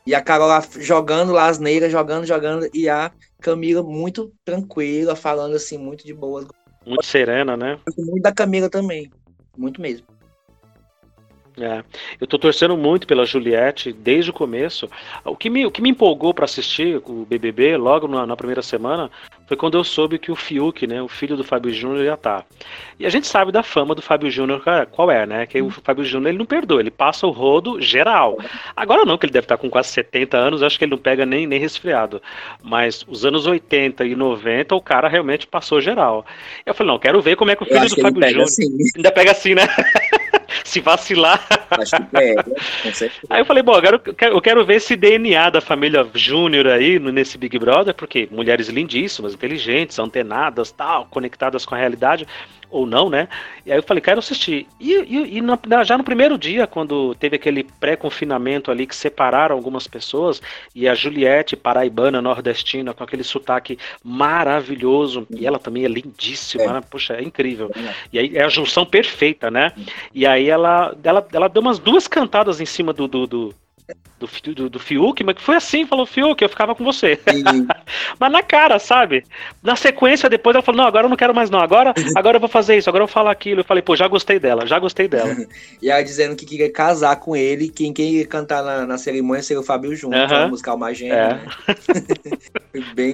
E a Carol lá jogando lá as neiras, jogando, jogando. E a Camila muito tranquila, falando assim, muito de boas. Muito serena, né? Muito da Camila também. Muito mesmo. É, eu tô torcendo muito pela Juliette desde o começo. O que me, o que me empolgou para assistir o BBB logo na, na, primeira semana foi quando eu soube que o Fiuk, né, o filho do Fábio Júnior, estar. Tá. E a gente sabe da fama do Fábio Júnior qual é, né? Que o Fábio Júnior ele não perdoa, ele passa o rodo geral. Agora não, que ele deve estar tá com quase 70 anos, acho que ele não pega nem, nem resfriado. Mas os anos 80 e 90, o cara realmente passou geral. Eu falei, não, quero ver como é que o filho do Fábio Júnior. Assim. Ainda pega assim, né? se vacilar. Acho que é, com certeza. Aí eu falei, bom, agora eu quero, eu quero ver esse DNA da família Júnior aí nesse Big Brother, porque mulheres lindíssimas, inteligentes, antenadas, tal, conectadas com a realidade ou não, né? E aí eu falei, quero assistir. E, e, e no, já no primeiro dia, quando teve aquele pré-confinamento ali que separaram algumas pessoas, e a Juliette, paraibana, nordestina, com aquele sotaque maravilhoso, e ela também é lindíssima, é. Né? Puxa, é incrível. É. E aí é a junção perfeita, né? E aí ela, ela, ela deu umas duas cantadas em cima do, do, do do, do, do Fiuk, mas que foi assim, falou, Fiuk, eu ficava com você. mas na cara, sabe? Na sequência, depois ela falou, não, agora eu não quero mais não, agora, agora eu vou fazer isso, agora eu vou falar aquilo. Eu falei, pô, já gostei dela, já gostei dela. e ela dizendo que queria casar com ele, quem, quem ia cantar na, na cerimônia seria o Fábio Júnior, uh -huh. musical Alma Gêmea, é. né? foi bem,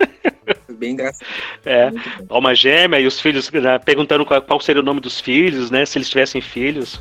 foi bem engraçado. É, Alma Gêmea e os filhos, né, perguntando qual, qual seria o nome dos filhos, né, se eles tivessem filhos.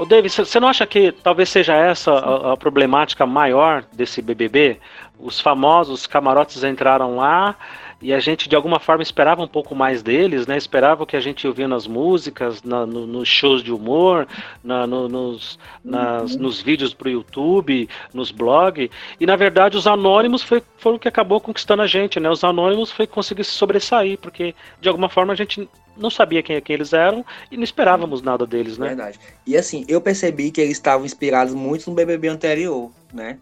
Ô David, você não acha que talvez seja essa a, a, problemática maior desse BBB? Os famosos camarotes entraram lá e a gente de alguma forma esperava um pouco mais deles, né? Esperava o que a gente ouvia nas músicas, na, no, nos shows de humor, na, no, nos, nas, uhum. nos vídeos pro YouTube, nos blogs. E na verdade os anônimos foi, foram o que acabou conquistando a gente, né? Os anônimos foi conseguir se sobressair, porque de alguma forma a gente não sabia quem, quem eles eram e não esperávamos nada deles, né? Verdade. E assim, eu percebi que eles estavam inspirados muito no BBB anterior, né?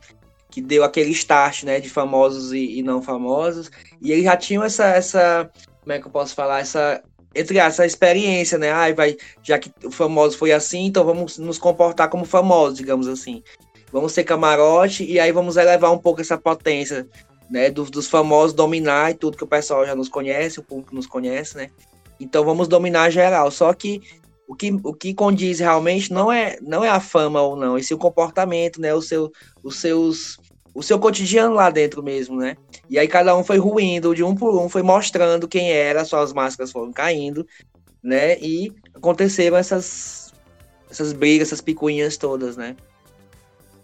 Que deu aquele start, né, de famosos e, e não famosos. E eles já tinham essa, essa, como é que eu posso falar, essa entre essa experiência, né? Ai, vai, já que o famoso foi assim, então vamos nos comportar como famosos, digamos assim. Vamos ser camarote e aí vamos elevar um pouco essa potência, né? Dos, dos famosos dominar e tudo que o pessoal já nos conhece, o público nos conhece, né? Então vamos dominar geral. Só que o que, o que condiz realmente não é, não é a fama ou não, esse o comportamento, né? O seu, os seus, o seu cotidiano lá dentro mesmo, né? E aí cada um foi ruindo de um por um, foi mostrando quem era, suas máscaras foram caindo, né? E aconteceram essas, essas brigas, essas picuinhas todas, né?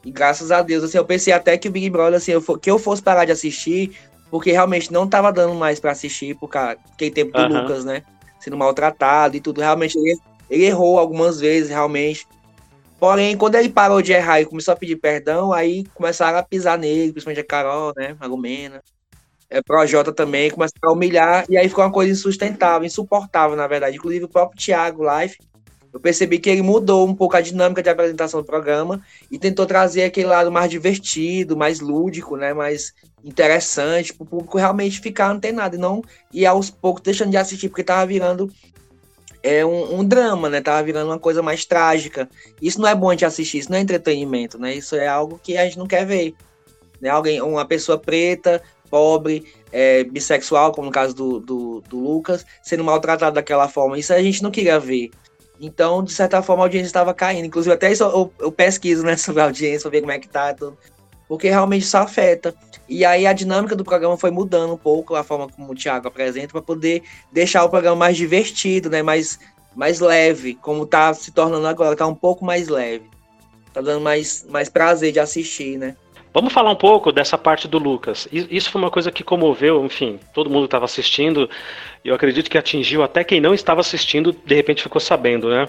E graças a Deus, assim, eu pensei até que o Big Brother, assim, eu for, que eu fosse parar de assistir, porque realmente não tava dando mais para assistir, por aquele tempo do uhum. Lucas, né? sendo maltratado e tudo. Realmente, ele, ele errou algumas vezes, realmente. Porém, quando ele parou de errar e começou a pedir perdão, aí começaram a pisar nele, principalmente a Carol, né? A Lumena. É, Projota também, começaram a humilhar, e aí ficou uma coisa insustentável, insuportável, na verdade. Inclusive, o próprio Thiago Life, eu percebi que ele mudou um pouco a dinâmica de apresentação do programa e tentou trazer aquele lado mais divertido, mais lúdico, né, mais interessante, para o público realmente ficar antenado e não ir aos poucos deixando de assistir, porque tava virando é um, um, drama, né? Tava virando uma coisa mais trágica. Isso não é bom de assistir, isso não é entretenimento, né? Isso é algo que a gente não quer ver. Né? Alguém, uma pessoa preta, pobre, é, bissexual, como no caso do, do, do Lucas, sendo maltratado daquela forma. Isso a gente não queria ver. Então, de certa forma, a audiência estava caindo. Inclusive, até isso eu, eu pesquiso né, sobre a audiência, para ver como é que tá. Tudo, porque realmente isso afeta. E aí a dinâmica do programa foi mudando um pouco, a forma como o Thiago apresenta, para poder deixar o programa mais divertido, né? mais, mais leve, como tá se tornando agora, tá um pouco mais leve. Tá dando mais, mais prazer de assistir, né? Vamos falar um pouco dessa parte do Lucas. Isso foi uma coisa que comoveu, enfim, todo mundo estava assistindo. E eu acredito que atingiu até quem não estava assistindo, de repente ficou sabendo, né? Uh,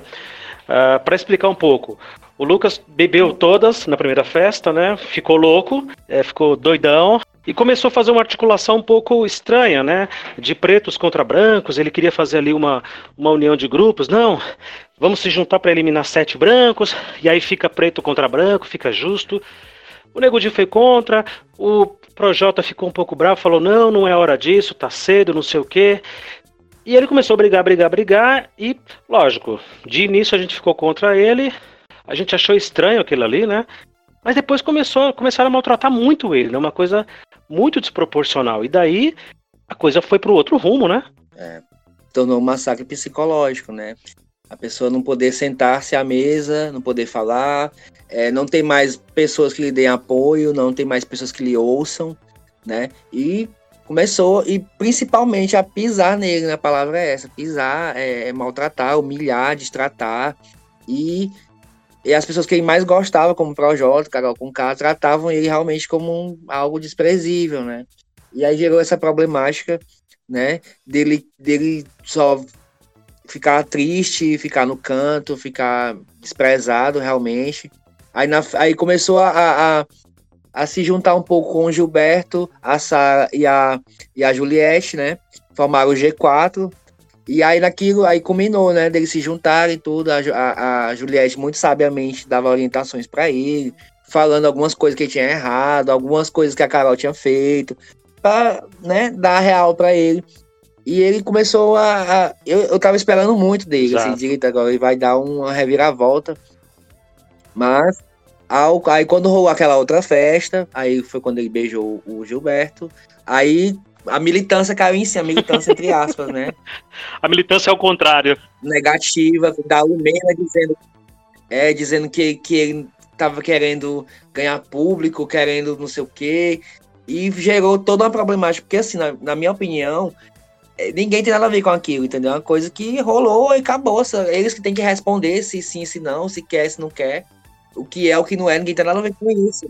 ah, Para explicar um pouco, o Lucas bebeu todas na primeira festa, né? Ficou louco, é, ficou doidão. E começou a fazer uma articulação um pouco estranha, né? De pretos contra brancos. Ele queria fazer ali uma, uma união de grupos. Não, vamos se juntar para eliminar sete brancos. E aí fica preto contra branco, fica justo. O Nego Di foi contra, o Projota ficou um pouco bravo, falou: não, não é hora disso, tá cedo, não sei o quê. E ele começou a brigar, brigar, brigar, e, lógico, de início a gente ficou contra ele, a gente achou estranho aquilo ali, né? Mas depois começou, começaram a maltratar muito ele, né? Uma coisa muito desproporcional. E daí a coisa foi pro outro rumo, né? É, tornou um massacre psicológico, né? A pessoa não poder sentar-se à mesa, não poder falar, é, não tem mais pessoas que lhe deem apoio, não tem mais pessoas que lhe ouçam, né? E começou, e principalmente a pisar nele, né? a palavra é essa, pisar, é, é maltratar, humilhar, destratar, e, e as pessoas que ele mais gostava, como Projota, Carol com K, tratavam ele realmente como um, algo desprezível, né? E aí gerou essa problemática, né, dele, dele só ficar triste, ficar no canto, ficar desprezado realmente. Aí, na, aí começou a, a, a, se juntar um pouco com o Gilberto, a Sara e a, e a Juliette, né? Formaram o G4. E aí naquilo, aí combinou, né? Deles se juntarem tudo. A, a, a Juliette muito sabiamente dava orientações para ele, falando algumas coisas que ele tinha errado, algumas coisas que a Carol tinha feito, para né, dar real para ele. E ele começou a. a eu, eu tava esperando muito dele, assim, direito agora. Ele vai dar uma reviravolta. Mas ao, aí quando rolou aquela outra festa, aí foi quando ele beijou o Gilberto. Aí a militância caiu em si, a militância entre aspas, né? A militância é o contrário. Negativa, da Lumena dizendo, é, dizendo que, que ele tava querendo ganhar público, querendo não sei o quê. E gerou toda uma problemática, porque assim, na, na minha opinião, é, ninguém tem nada a ver com aquilo, entendeu? É uma coisa que rolou e acabou. Eles que têm que responder se sim, se não, se quer, se não quer. O que é, o que não é, ninguém tem nada a ver com isso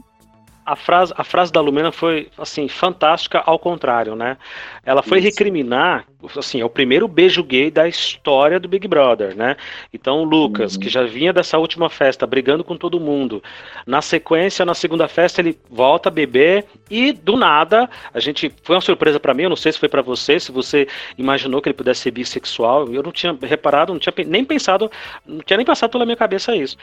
a frase, a frase da Lumena foi assim fantástica ao contrário, né? Ela foi Isso. recriminar, assim, é o primeiro beijo gay da história do Big Brother, né? Então, o Lucas, uhum. que já vinha dessa última festa brigando com todo mundo, na sequência, na segunda festa ele volta a beber e do nada, a gente foi uma surpresa para mim, eu não sei se foi para você, se você imaginou que ele pudesse ser bissexual, eu não tinha reparado, não tinha nem pensado, não tinha nem passado pela minha cabeça isso.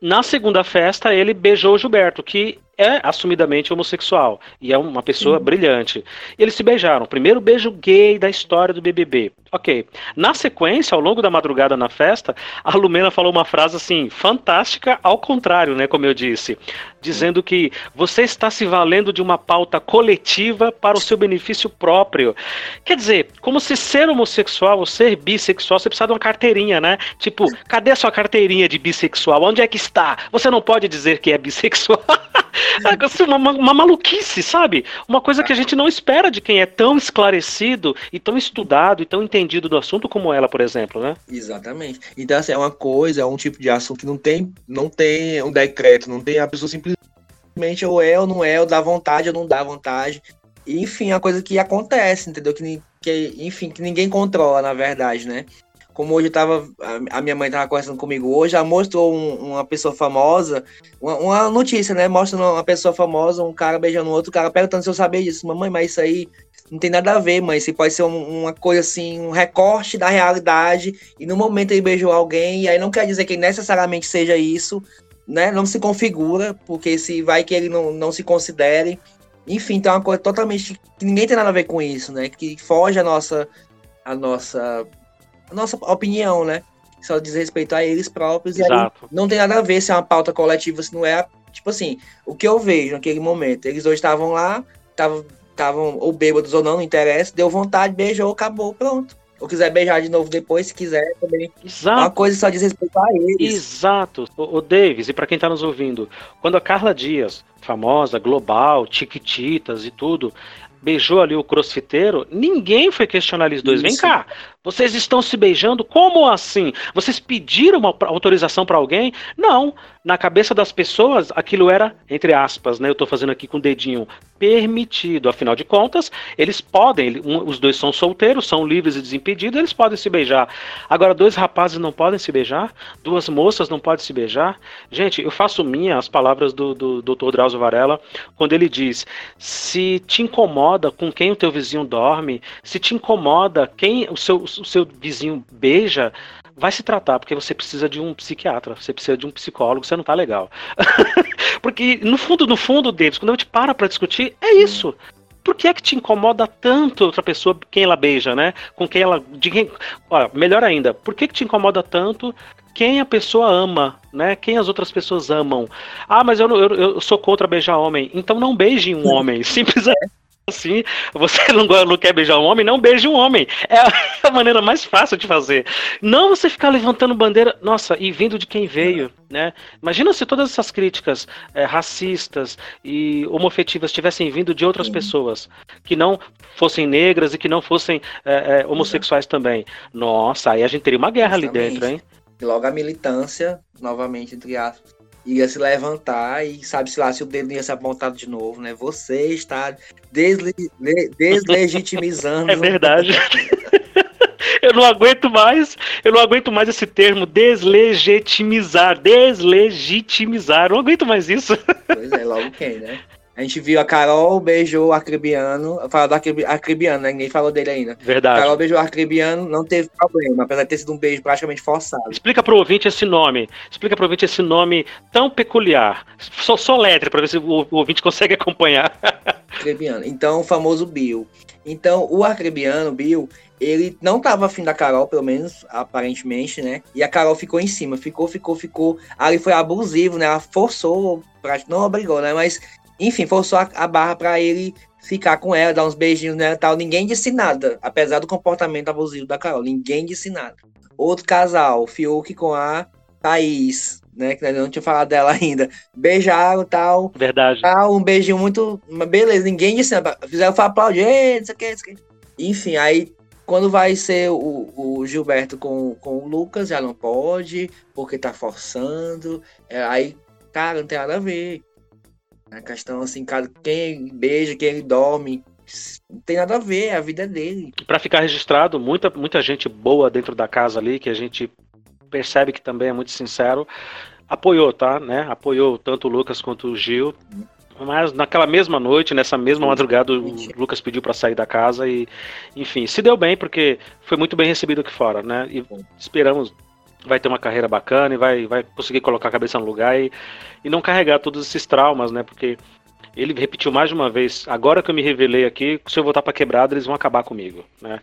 Na segunda festa, ele beijou o Gilberto, que é assumidamente homossexual e é uma pessoa brilhante. E eles se beijaram. Primeiro beijo gay da história do BBB. Ok. Na sequência, ao longo da madrugada na festa, a Lumena falou uma frase assim, fantástica, ao contrário, né? Como eu disse. Dizendo que você está se valendo de uma pauta coletiva para o seu benefício próprio. Quer dizer, como se ser homossexual ou ser bissexual, você precisa de uma carteirinha, né? Tipo, cadê a sua carteirinha de bissexual? Onde é que está? Você não pode dizer que é bissexual. É assim, uma, uma, maluquice, sabe? Uma coisa que a gente não espera de quem é tão esclarecido e tão estudado e tão entendido do assunto como ela, por exemplo, né? Exatamente. Então, assim, é uma coisa, é um tipo de assunto que não tem, não tem um decreto, não tem a pessoa simplesmente ou é ou não é, ou dá vontade ou não dá vontade. enfim, é uma coisa que acontece, entendeu? Que, que, enfim, que ninguém controla, na verdade, né? Como hoje tava, a minha mãe tava conversando comigo hoje, ela mostrou um, uma pessoa famosa, uma, uma, notícia, né? Mostrando uma pessoa famosa, um cara beijando outro cara, perguntando se eu sabia disso. Mamãe, mas isso aí não tem nada a ver, mãe. Isso pode ser um, uma coisa assim, um recorte da realidade. E no momento ele beijou alguém, e aí não quer dizer que necessariamente seja isso, né? Não se configura, porque se vai que ele não, não se considere. Enfim, então é uma coisa totalmente que ninguém tem nada a ver com isso, né? Que foge a nossa a nossa a nossa opinião, né? Só diz respeito a eles próprios. Exato. E aí não tem nada a ver se é uma pauta coletiva, se não é. Tipo assim, o que eu vejo naquele momento. Eles dois estavam lá, estavam ou bêbados ou não, não interessa. Deu vontade, beijou, acabou, pronto. Ou quiser beijar de novo depois, se quiser também. Exato. Uma coisa só diz respeito a eles. Exato. O, o Davis, e para quem tá nos ouvindo, quando a Carla Dias, famosa, global, tiquititas e tudo, beijou ali o crossfiteiro, ninguém foi questionar eles dois. Isso. Vem cá, vocês estão se beijando? Como assim? Vocês pediram uma autorização para alguém? Não. Na cabeça das pessoas, aquilo era, entre aspas, né? Eu estou fazendo aqui com o dedinho, permitido. Afinal de contas, eles podem, os dois são solteiros, são livres e desimpedidos, eles podem se beijar. Agora, dois rapazes não podem se beijar? Duas moças não podem se beijar? Gente, eu faço minha as palavras do, do, do Dr. Drauzio Varela, quando ele diz: se te incomoda com quem o teu vizinho dorme, se te incomoda quem o seu o seu vizinho beija, vai se tratar, porque você precisa de um psiquiatra, você precisa de um psicólogo, você não tá legal. porque no fundo, no fundo, Davis, quando a gente para pra discutir, é isso. Por que é que te incomoda tanto outra pessoa quem ela beija, né? Com quem ela. De quem, olha, melhor ainda, por que, que te incomoda tanto quem a pessoa ama, né? Quem as outras pessoas amam. Ah, mas eu, eu, eu sou contra beijar homem. Então não beije um homem. Simples assim, você não, não, quer beijar um homem, não beije um homem. É a maneira mais fácil de fazer. Não você ficar levantando bandeira, nossa, e vindo de quem veio, né? Imagina se todas essas críticas é, racistas e homofetivas tivessem vindo de outras pessoas, que não fossem negras e que não fossem é, é, homossexuais também. Nossa, aí a gente teria uma guerra Justamente. ali dentro, hein? E logo a militância, novamente, entre aspas, ia se levantar e sabe-se lá se o dedo ia ser apontado de novo, né? Você está desle deslegitimizando. É verdade. eu não aguento mais, eu não aguento mais esse termo deslegitimizar, deslegitimizar, eu não aguento mais isso. Pois é, logo quem, né? A gente viu a Carol beijou o Arcribiano. Fala do Arcribiano, né? Ninguém falou dele ainda. Verdade. A Carol beijou o Arcribiano, não teve problema, apesar de ter sido um beijo praticamente forçado. Explica pro ouvinte esse nome. Explica pro ouvinte esse nome tão peculiar. Só, só letra, pra ver se o, o ouvinte consegue acompanhar. Arcribiano. Então, o famoso Bill. Então, o Arcribiano, Bill, ele não tava afim da Carol, pelo menos, aparentemente, né? E a Carol ficou em cima, ficou, ficou, ficou. Ali foi abusivo, né? Ela forçou, não obrigou, né? Mas enfim, forçou a, a barra para ele ficar com ela, dar uns beijinhos nela e tal. Ninguém disse nada, apesar do comportamento abusivo da Carol. Ninguém disse nada. Outro casal, Fiuk com a Thaís, né? Que não tinha falado dela ainda. Beijaram tal. Verdade. Tal, um beijinho muito. Beleza, ninguém disse nada. Fizeram aplaudir, isso aqui, isso aqui. Enfim, aí quando vai ser o, o, Gilberto com, com o Lucas, já não pode, porque tá forçando. É, aí, cara, não tem nada a ver. A questão assim, cara, quem beija, quem dorme, não tem nada a ver, a vida é dele. Para ficar registrado, muita, muita gente boa dentro da casa ali, que a gente percebe que também é muito sincero, apoiou, tá? Né? Apoiou tanto o Lucas quanto o Gil. Mas naquela mesma noite, nessa mesma madrugada, o Lucas pediu para sair da casa e, enfim, se deu bem porque foi muito bem recebido aqui fora, né? E esperamos vai ter uma carreira bacana e vai, vai conseguir colocar a cabeça no lugar e, e não carregar todos esses traumas, né? Porque ele repetiu mais de uma vez. Agora que eu me revelei aqui, se eu voltar para quebrada, eles vão acabar comigo, né?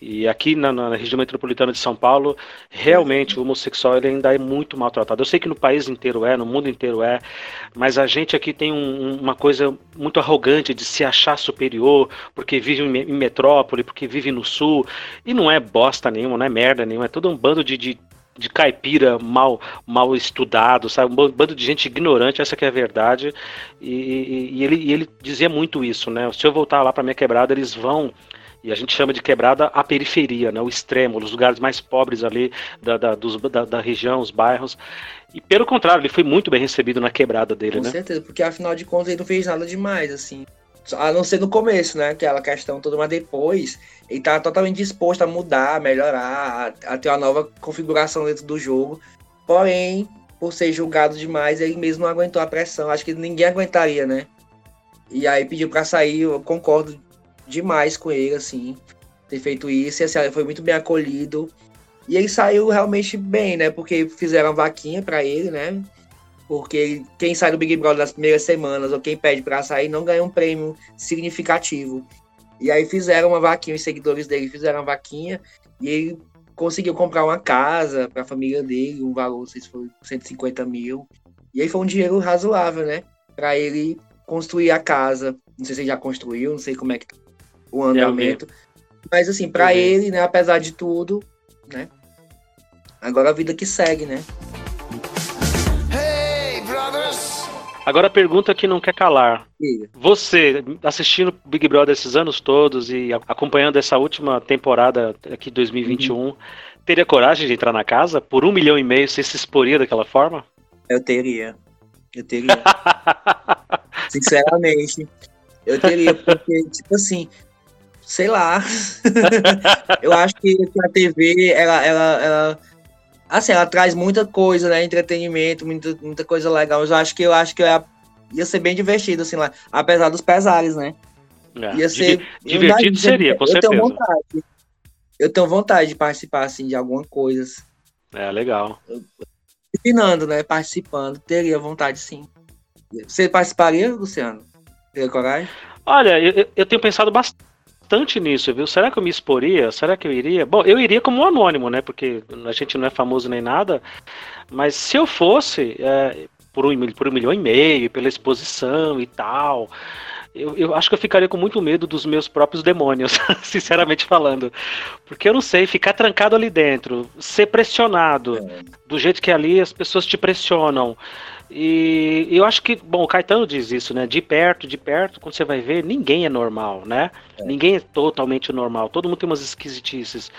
E aqui na, na, região metropolitana de São Paulo, realmente o homossexual ele ainda é muito maltratado. Eu sei que no país inteiro é, no mundo inteiro é, mas a gente aqui tem um, uma coisa muito arrogante de se achar superior porque vive em, metrópole, porque vive no sul e não é bosta nenhuma, não é merda nenhuma, é todo um bando de, de de caipira mal, mal estudado, sabe? Um bando de gente ignorante, essa que é a verdade. E, e, e ele, e ele dizia muito isso, né? Se eu voltar lá para minha quebrada, eles vão e a gente chama de quebrada a periferia, né, o extremo, os lugares mais pobres ali da, da, dos, da, da, região, os bairros. E pelo contrário, ele foi muito bem recebido na quebrada dele, Com né? Com certeza, porque afinal de contas ele não fez nada demais, assim. A não ser no começo, né? Aquela questão toda, mas depois ele tá totalmente disposto a mudar, a melhorar, a, a ter uma nova configuração dentro do jogo. Porém, por ser julgado demais, ele mesmo não aguentou a pressão. Acho que ninguém aguentaria, né? E aí pediu para sair, eu concordo demais com ele, assim, ter feito isso. E assim, foi muito bem acolhido. E ele saiu realmente bem, né? Porque fizeram vaquinha para ele, né? Porque quem sai do Big Brother nas primeiras semanas, ou quem pede para sair, não ganha um prêmio significativo. E aí fizeram uma vaquinha, os seguidores dele fizeram uma vaquinha, e ele conseguiu comprar uma casa para a família dele, um valor, não sei se foi 150 mil. E aí foi um dinheiro razoável, né? Para ele construir a casa. Não sei se ele já construiu, não sei como é que tá o andamento. Mas assim, para ele, né, apesar de tudo, né? Agora a vida que segue, né? Agora a pergunta que não quer calar. Você, assistindo Big Brother esses anos todos e acompanhando essa última temporada aqui 2021, uhum. teria coragem de entrar na casa? Por um milhão e meio você se exporia daquela forma? Eu teria. Eu teria. Sinceramente. Eu teria, porque, tipo assim, sei lá. eu acho que a TV, ela, ela, ela Assim, ela traz muita coisa, né? Entretenimento, muita, muita coisa legal. Mas eu acho que eu acho que ia, ia ser bem divertido, assim, lá. Apesar dos pesares, né? É, ia ser. Divertido seria, com eu certeza. Tenho vontade, eu tenho vontade de participar, assim, de alguma coisa. É, legal. Ensinando, né? Participando. Teria vontade, sim. Você participaria, Luciano? Teria coragem? Olha, eu, eu tenho pensado bastante bastante nisso, viu? Será que eu me exporia? Será que eu iria? Bom, eu iria como um anônimo, né? Porque a gente não é famoso nem nada. Mas se eu fosse, é, por, um, por um milhão e meio, pela exposição e tal, eu, eu, acho que eu ficaria com muito medo dos meus próprios demônios, sinceramente falando. Porque eu não sei, ficar trancado ali dentro, ser pressionado, é. do jeito que ali as pessoas te pressionam. E eu acho que, bom, o Caetano diz isso, né? De perto, de perto, quando você vai ver, ninguém é normal, né? É. Ninguém é totalmente normal. Todo mundo tem umas esquisitices.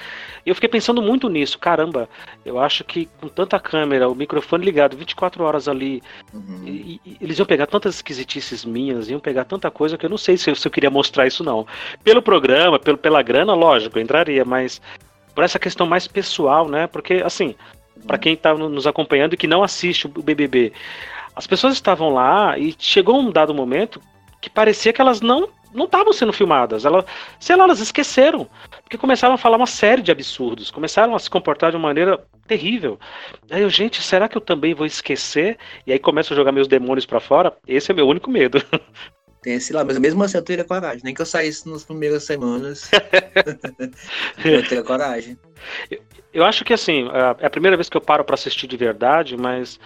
E eu fiquei pensando muito nisso. Caramba, eu acho que com tanta câmera, o microfone ligado 24 horas ali, uhum. e, e, eles iam pegar tantas esquisitices minhas, iam pegar tanta coisa que eu não sei se eu, se eu queria mostrar isso, não. Pelo programa, pelo, pela grana, lógico, eu entraria, mas por essa questão mais pessoal, né? Porque, assim, para quem está nos acompanhando e que não assiste o BBB. As pessoas estavam lá e chegou um dado momento que parecia que elas não não estavam sendo filmadas. Elas, sei lá, elas esqueceram. Porque começaram a falar uma série de absurdos. Começaram a se comportar de uma maneira terrível. Aí eu, gente, será que eu também vou esquecer? E aí começo a jogar meus demônios para fora. Esse é meu único medo. Tem esse lá, mas mesmo assim eu teria coragem. Nem que eu saísse nas primeiras semanas. eu teria coragem. Eu, eu acho que assim, é a primeira vez que eu paro para assistir de verdade, mas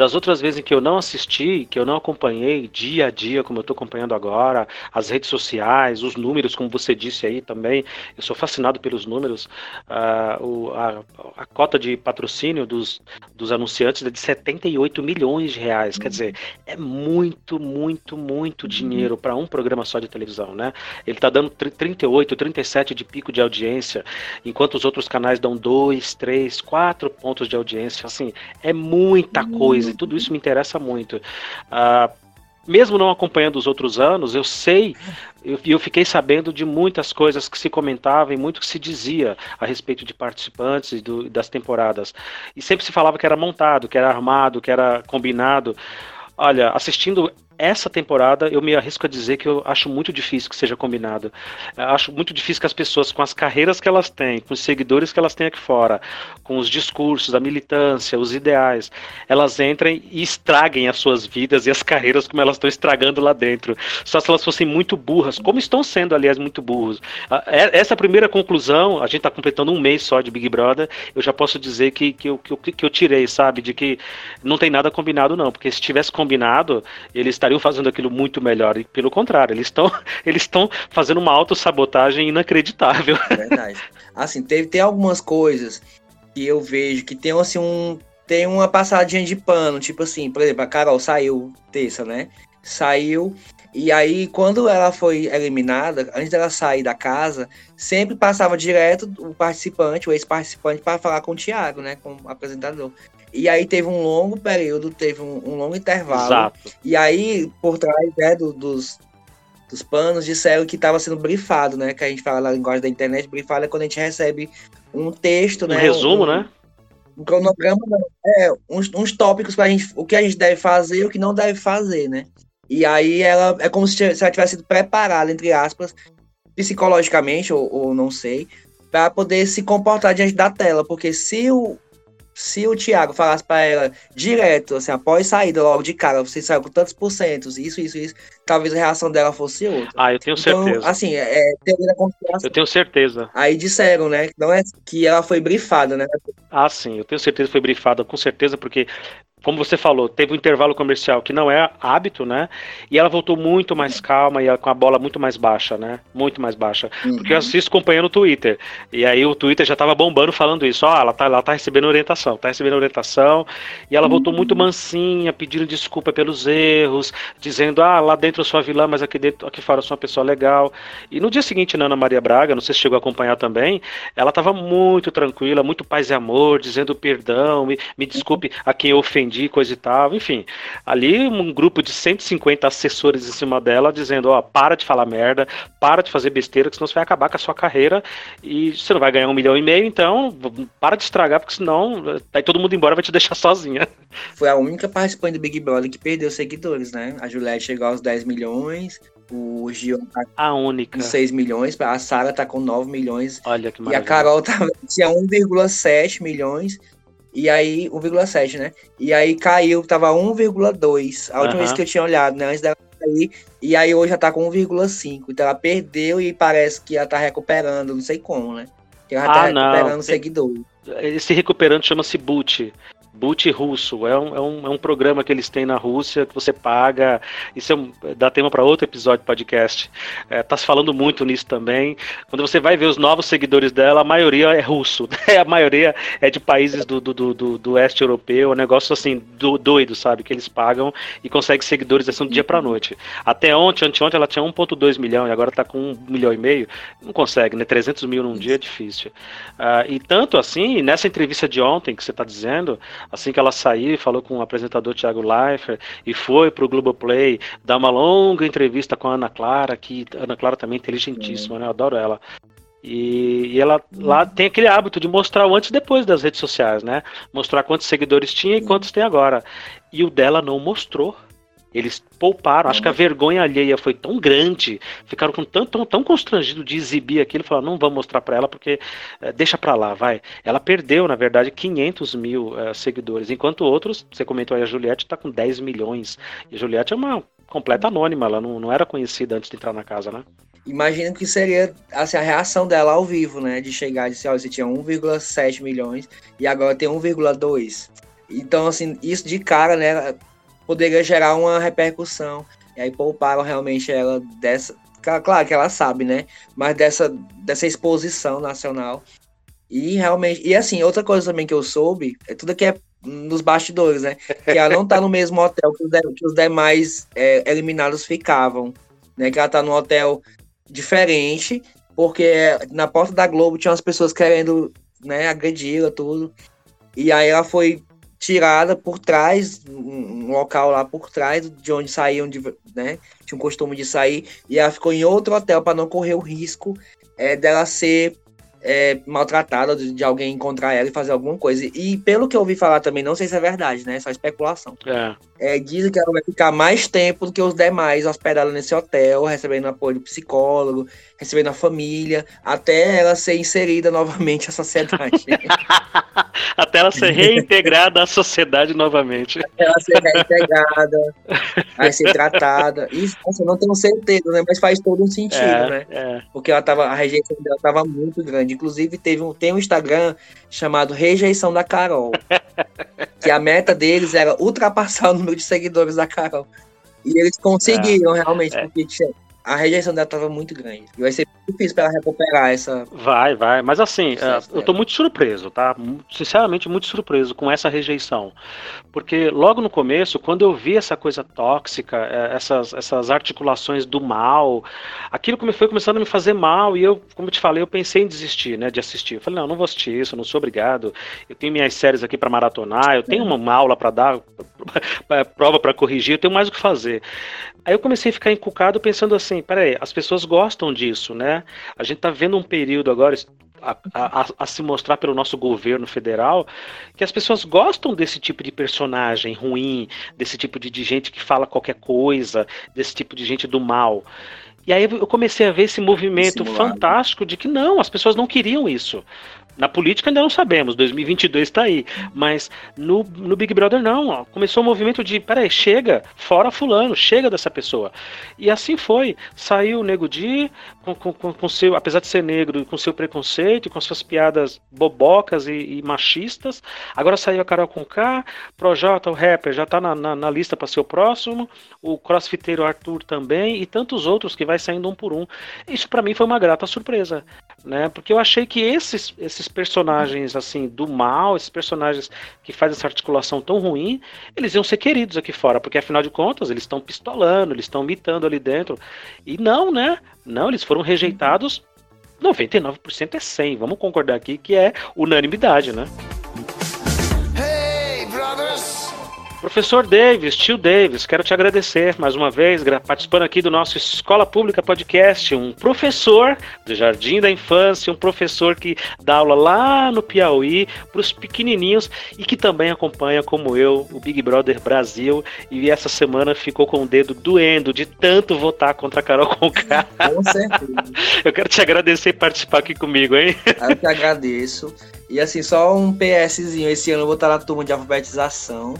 das outras vezes em que eu não assisti, que eu não acompanhei dia a dia, como eu estou acompanhando agora, as redes sociais, os números, como você disse aí também, eu sou fascinado pelos números. Uh, o, a, a, cota de patrocínio dos, dos anunciantes é de 78 milhões de reais. Quer dizer, é muito, muito, muito uhum. dinheiro para um programa só de televisão, né? Ele está dando 38, 37 de pico de audiência, enquanto os outros canais dão 2, 3, 4 pontos de audiência. Assim, é muita coisa e tudo isso me interessa muito. Uh, mesmo não acompanhando os outros anos, eu sei e eu, eu, fiquei sabendo de muitas coisas que se comentavam e muito que se dizia a respeito de participantes e do, das temporadas. E sempre se falava que era montado, que era armado, que era combinado. Olha, assistindo essa temporada eu me arrisco a dizer que eu acho muito difícil que seja combinado. Eu acho muito difícil que as pessoas, com as carreiras que elas têm, com os seguidores que elas têm aqui fora, com os discursos, a militância, os ideais, elas entrem e estraguem as suas vidas e as carreiras como elas estão estragando lá dentro. Só se elas fossem muito burras, como estão sendo, aliás, muito burros. É, essa primeira conclusão, a gente está completando um mês só de Big Brother, eu já posso dizer que, que, eu, que, eu, que eu tirei, sabe? De que não tem nada combinado, não. Porque se tivesse combinado, eles estariam estariam fazendo aquilo muito melhor. E pelo contrário, eles estão eles estão fazendo uma autossabotagem inacreditável. É verdade. Assim, teve, tem algumas coisas que eu vejo que tem assim um. Tem uma passadinha de pano, tipo assim, por exemplo, a Carol saiu terça, né? Saiu. E aí, quando ela foi eliminada, antes dela sair da casa, sempre passava direto o participante, o ex-participante, para falar com o Thiago, né? Com o apresentador. E aí teve um longo período, teve um, um longo intervalo. Exato. E aí, por trás né, do, dos, dos panos, disseram que estava sendo brifado, né? Que a gente fala na linguagem da internet, brifado é quando a gente recebe um texto, um né? resumo, um, né? Um cronograma, é, uns, uns tópicos para a gente, o que a gente deve fazer e o que não deve fazer, né? E aí ela é como se ela tivesse sido preparada, entre aspas, psicologicamente, ou, ou não sei, para poder se comportar diante da tela, porque se o, se o Thiago falasse para ela direto, assim, após saída, logo de cara, você saiu com tantos porcentos, isso, isso, isso, talvez a reação dela fosse outra. Ah, eu tenho então, certeza. Assim, é, é teoria da conspiração. Eu tenho certeza. Aí disseram, né, que não é que ela foi brifada, né? Ah, sim, eu tenho certeza que foi brifada, com certeza, porque como você falou, teve um intervalo comercial que não é hábito, né? E ela voltou muito mais calma e com a bola muito mais baixa, né? Muito mais baixa. Uhum. Porque eu assisto acompanhando o Twitter. E aí o Twitter já tava bombando falando isso. Ó, oh, ela, tá, ela tá recebendo orientação, tá recebendo orientação. E ela uhum. voltou muito mansinha, pedindo desculpa pelos erros, dizendo, ah, lá dentro eu sou a vilã, mas aqui dentro, aqui fora eu sou uma pessoa legal. E no dia seguinte, na Ana Maria Braga, não sei se chegou a acompanhar também, ela tava muito tranquila, muito paz e amor, dizendo perdão, me, me desculpe a quem eu ofendi vendi, coisa e tal. Enfim, ali um grupo de 150 assessores em cima dela dizendo: ó, para de falar merda, para de fazer besteira, que senão você vai acabar com a sua carreira e você não vai ganhar um milhão e meio, então para de estragar, porque senão aí todo mundo embora vai te deixar sozinha. Foi a única participante do Big Brother que perdeu seguidores, né? A Juliette chegou aos 10 milhões, o Gil tá a única. com 6 milhões, a Sara tá com 9 milhões. Olha que maravilha. E a Carol tá, tinha 1,7 milhões e aí, 1,7, né? E aí caiu, tava 1,2. A última uhum. vez que eu tinha olhado, né? Antes dela cair. E aí hoje já tá com 1,5. Então ela perdeu e parece que ela tá recuperando, não sei como, né? Que ela tá ah, recuperando não. seguidores. Esse recuperando chama-se boot. Boot russo. É um, é, um, é um programa que eles têm na Rússia que você paga. Isso é um, dá tema para outro episódio do podcast. É, tá se falando muito nisso também. Quando você vai ver os novos seguidores dela, a maioria é russo. Né? A maioria é de países do, do, do, do oeste europeu. É um negócio assim, do, doido, sabe? Que eles pagam e conseguem seguidores assim do dia para noite. Até ontem, anteontem, ela tinha 1,2 milhão e agora tá com 1 milhão e meio. Não consegue, né? 300 mil num dia é difícil. Uh, e tanto assim, nessa entrevista de ontem que você tá dizendo, assim que ela saiu, falou com o apresentador Thiago Leifert e foi para o Globoplay dar uma longa entrevista com a Ana Clara, que Ana Clara também é inteligentíssima, né? Eu adoro ela. E, e, ela lá tem aquele hábito de mostrar o antes e depois das redes sociais, né? Mostrar quantos seguidores tinha e quantos tem agora. E o dela não mostrou. Eles pouparam, acho que a vergonha alheia foi tão grande, ficaram com tão, tão, tão constrangido de exibir aquilo, falaram, não vamos mostrar para ela porque é, deixa para lá, vai. Ela perdeu, na verdade, 500 mil é, seguidores, enquanto outros, você comentou aí, a Juliette está com 10 milhões. E a Juliette é uma completa anônima, ela não, não era conhecida antes de entrar na casa, né? Imagino que seria assim, a reação dela ao vivo, né? De chegar e dizer, olha, você tinha 1,7 milhões e agora tem 1,2. Então, assim, isso de cara, né? Poderia gerar uma repercussão. E aí pouparam realmente ela dessa. Claro que ela sabe, né? Mas dessa, dessa exposição nacional. E realmente. E assim, outra coisa também que eu soube, é tudo que é nos bastidores, né? Que ela não tá no mesmo hotel que os, de, que os demais é, eliminados ficavam. Né? Que ela tá num hotel diferente, porque na porta da Globo tinha umas pessoas querendo né, agredi-la, tudo. E aí ela foi tirada por trás, um local lá por trás de onde saíam, de, né? Tinha um costume de sair, e ela ficou em outro hotel para não correr o risco é, dela ser é, maltratada, de, de, alguém encontrar ela e fazer alguma coisa. E pelo que eu ouvi falar também, não sei se é verdade, né? É só especulação. É. É, dizem que ela vai ficar mais tempo do que os demais hospedada nesse hotel, recebendo apoio do psicólogo, recebendo a família, até ela ser inserida novamente à sociedade. até ela ser reintegrada à sociedade novamente. Até ela ser reintegrada, aí ser tratada. Isso, nossa, eu não tenho certeza, né? Mas faz todo um sentido, é, né? É. Porque ela tava, a rejeição dela estava muito grande. Inclusive, teve um, tem um Instagram chamado Rejeição da Carol. que a meta deles era ultrapassar o número de seguidores da Carol. E eles conseguiram é, realmente, é. porque a rejeição dela estava muito grande. E vai ser difícil para ela recuperar essa. Vai, vai. Mas assim, é, eu tô muito surpreso, tá? Sinceramente, muito surpreso com essa rejeição. Porque logo no começo, quando eu vi essa coisa tóxica, é, essas, essas articulações do mal, aquilo foi começando a me fazer mal. E eu, como eu te falei, eu pensei em desistir, né? De assistir. Eu falei, não, não vou assistir isso, não sou obrigado. Eu tenho minhas séries aqui para maratonar, eu tenho uma aula para dar, prova para corrigir, eu tenho mais o que fazer. Aí eu comecei a ficar encucado pensando assim peraí, as pessoas gostam disso, né? A gente tá vendo um período agora a, a, a, se mostrar pelo nosso governo federal que as pessoas gostam desse tipo de personagem ruim, desse tipo de, de gente que fala qualquer coisa, desse tipo de gente do mal. E aí eu comecei a ver esse movimento Simulado. fantástico de que não, as pessoas não queriam isso. Na política ainda não sabemos, 2022 está aí. Mas no, no Big Brother não. Ó. Começou o um movimento de, peraí, chega, fora fulano, chega dessa pessoa. E assim foi. Saiu o Nego Di, com, com, com, seu, apesar de ser negro, com seu preconceito, com suas piadas bobocas e, e machistas. Agora saiu a Carol Conká, Projota, o rapper, já está na, na, na, lista para ser o próximo. O crossfiteiro Arthur também, e tantos outros que vai saindo um por um. Isso para mim foi uma grata surpresa, né? Porque eu achei que esses, esses personagens assim do mal, esses personagens que fazem essa articulação tão ruim, eles iam ser queridos aqui fora, porque afinal de contas eles estão pistolando, eles estão mitando ali dentro. E não, né? Não, eles foram rejeitados. 99% é 100. Vamos concordar aqui que é unanimidade, né? Professor Davis, tio Davis, quero te agradecer mais uma vez, participando aqui do nosso Escola Pública Podcast, um professor do Jardim da Infância, um professor que dá aula lá no Piauí para os pequenininhos e que também acompanha, como eu, o Big Brother Brasil e essa semana ficou com o dedo doendo de tanto votar contra a Carol Conká. Com certeza. Eu quero te agradecer e participar aqui comigo, hein? Eu que agradeço. E assim, só um PSzinho, esse ano eu vou estar na turma de alfabetização.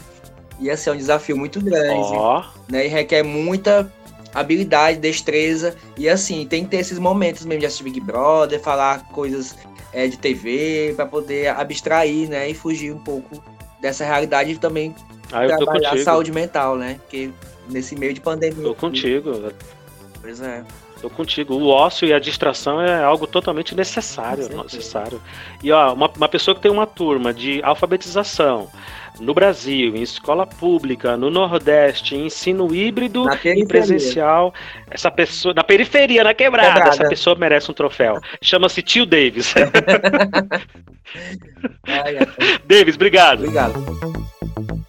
E assim, é um desafio muito grande. Oh. Né? E requer muita habilidade, destreza. E assim, tem que ter esses momentos mesmo de assistir Big Brother, falar coisas é, de TV, para poder abstrair, né? E fugir um pouco dessa realidade e também ah, trabalhar a saúde mental, né? Porque nesse meio de pandemia. Tô contigo. Pois é. Tô contigo. O ócio e a distração é algo totalmente necessário. necessário. E ó, uma, uma pessoa que tem uma turma de alfabetização no Brasil, em escola pública, no Nordeste, em ensino híbrido e presencial, essa pessoa, na periferia, na quebrada, quebrada. essa pessoa merece um troféu. Chama-se Tio Davis. ai, ai. Davis, obrigado. Obrigado.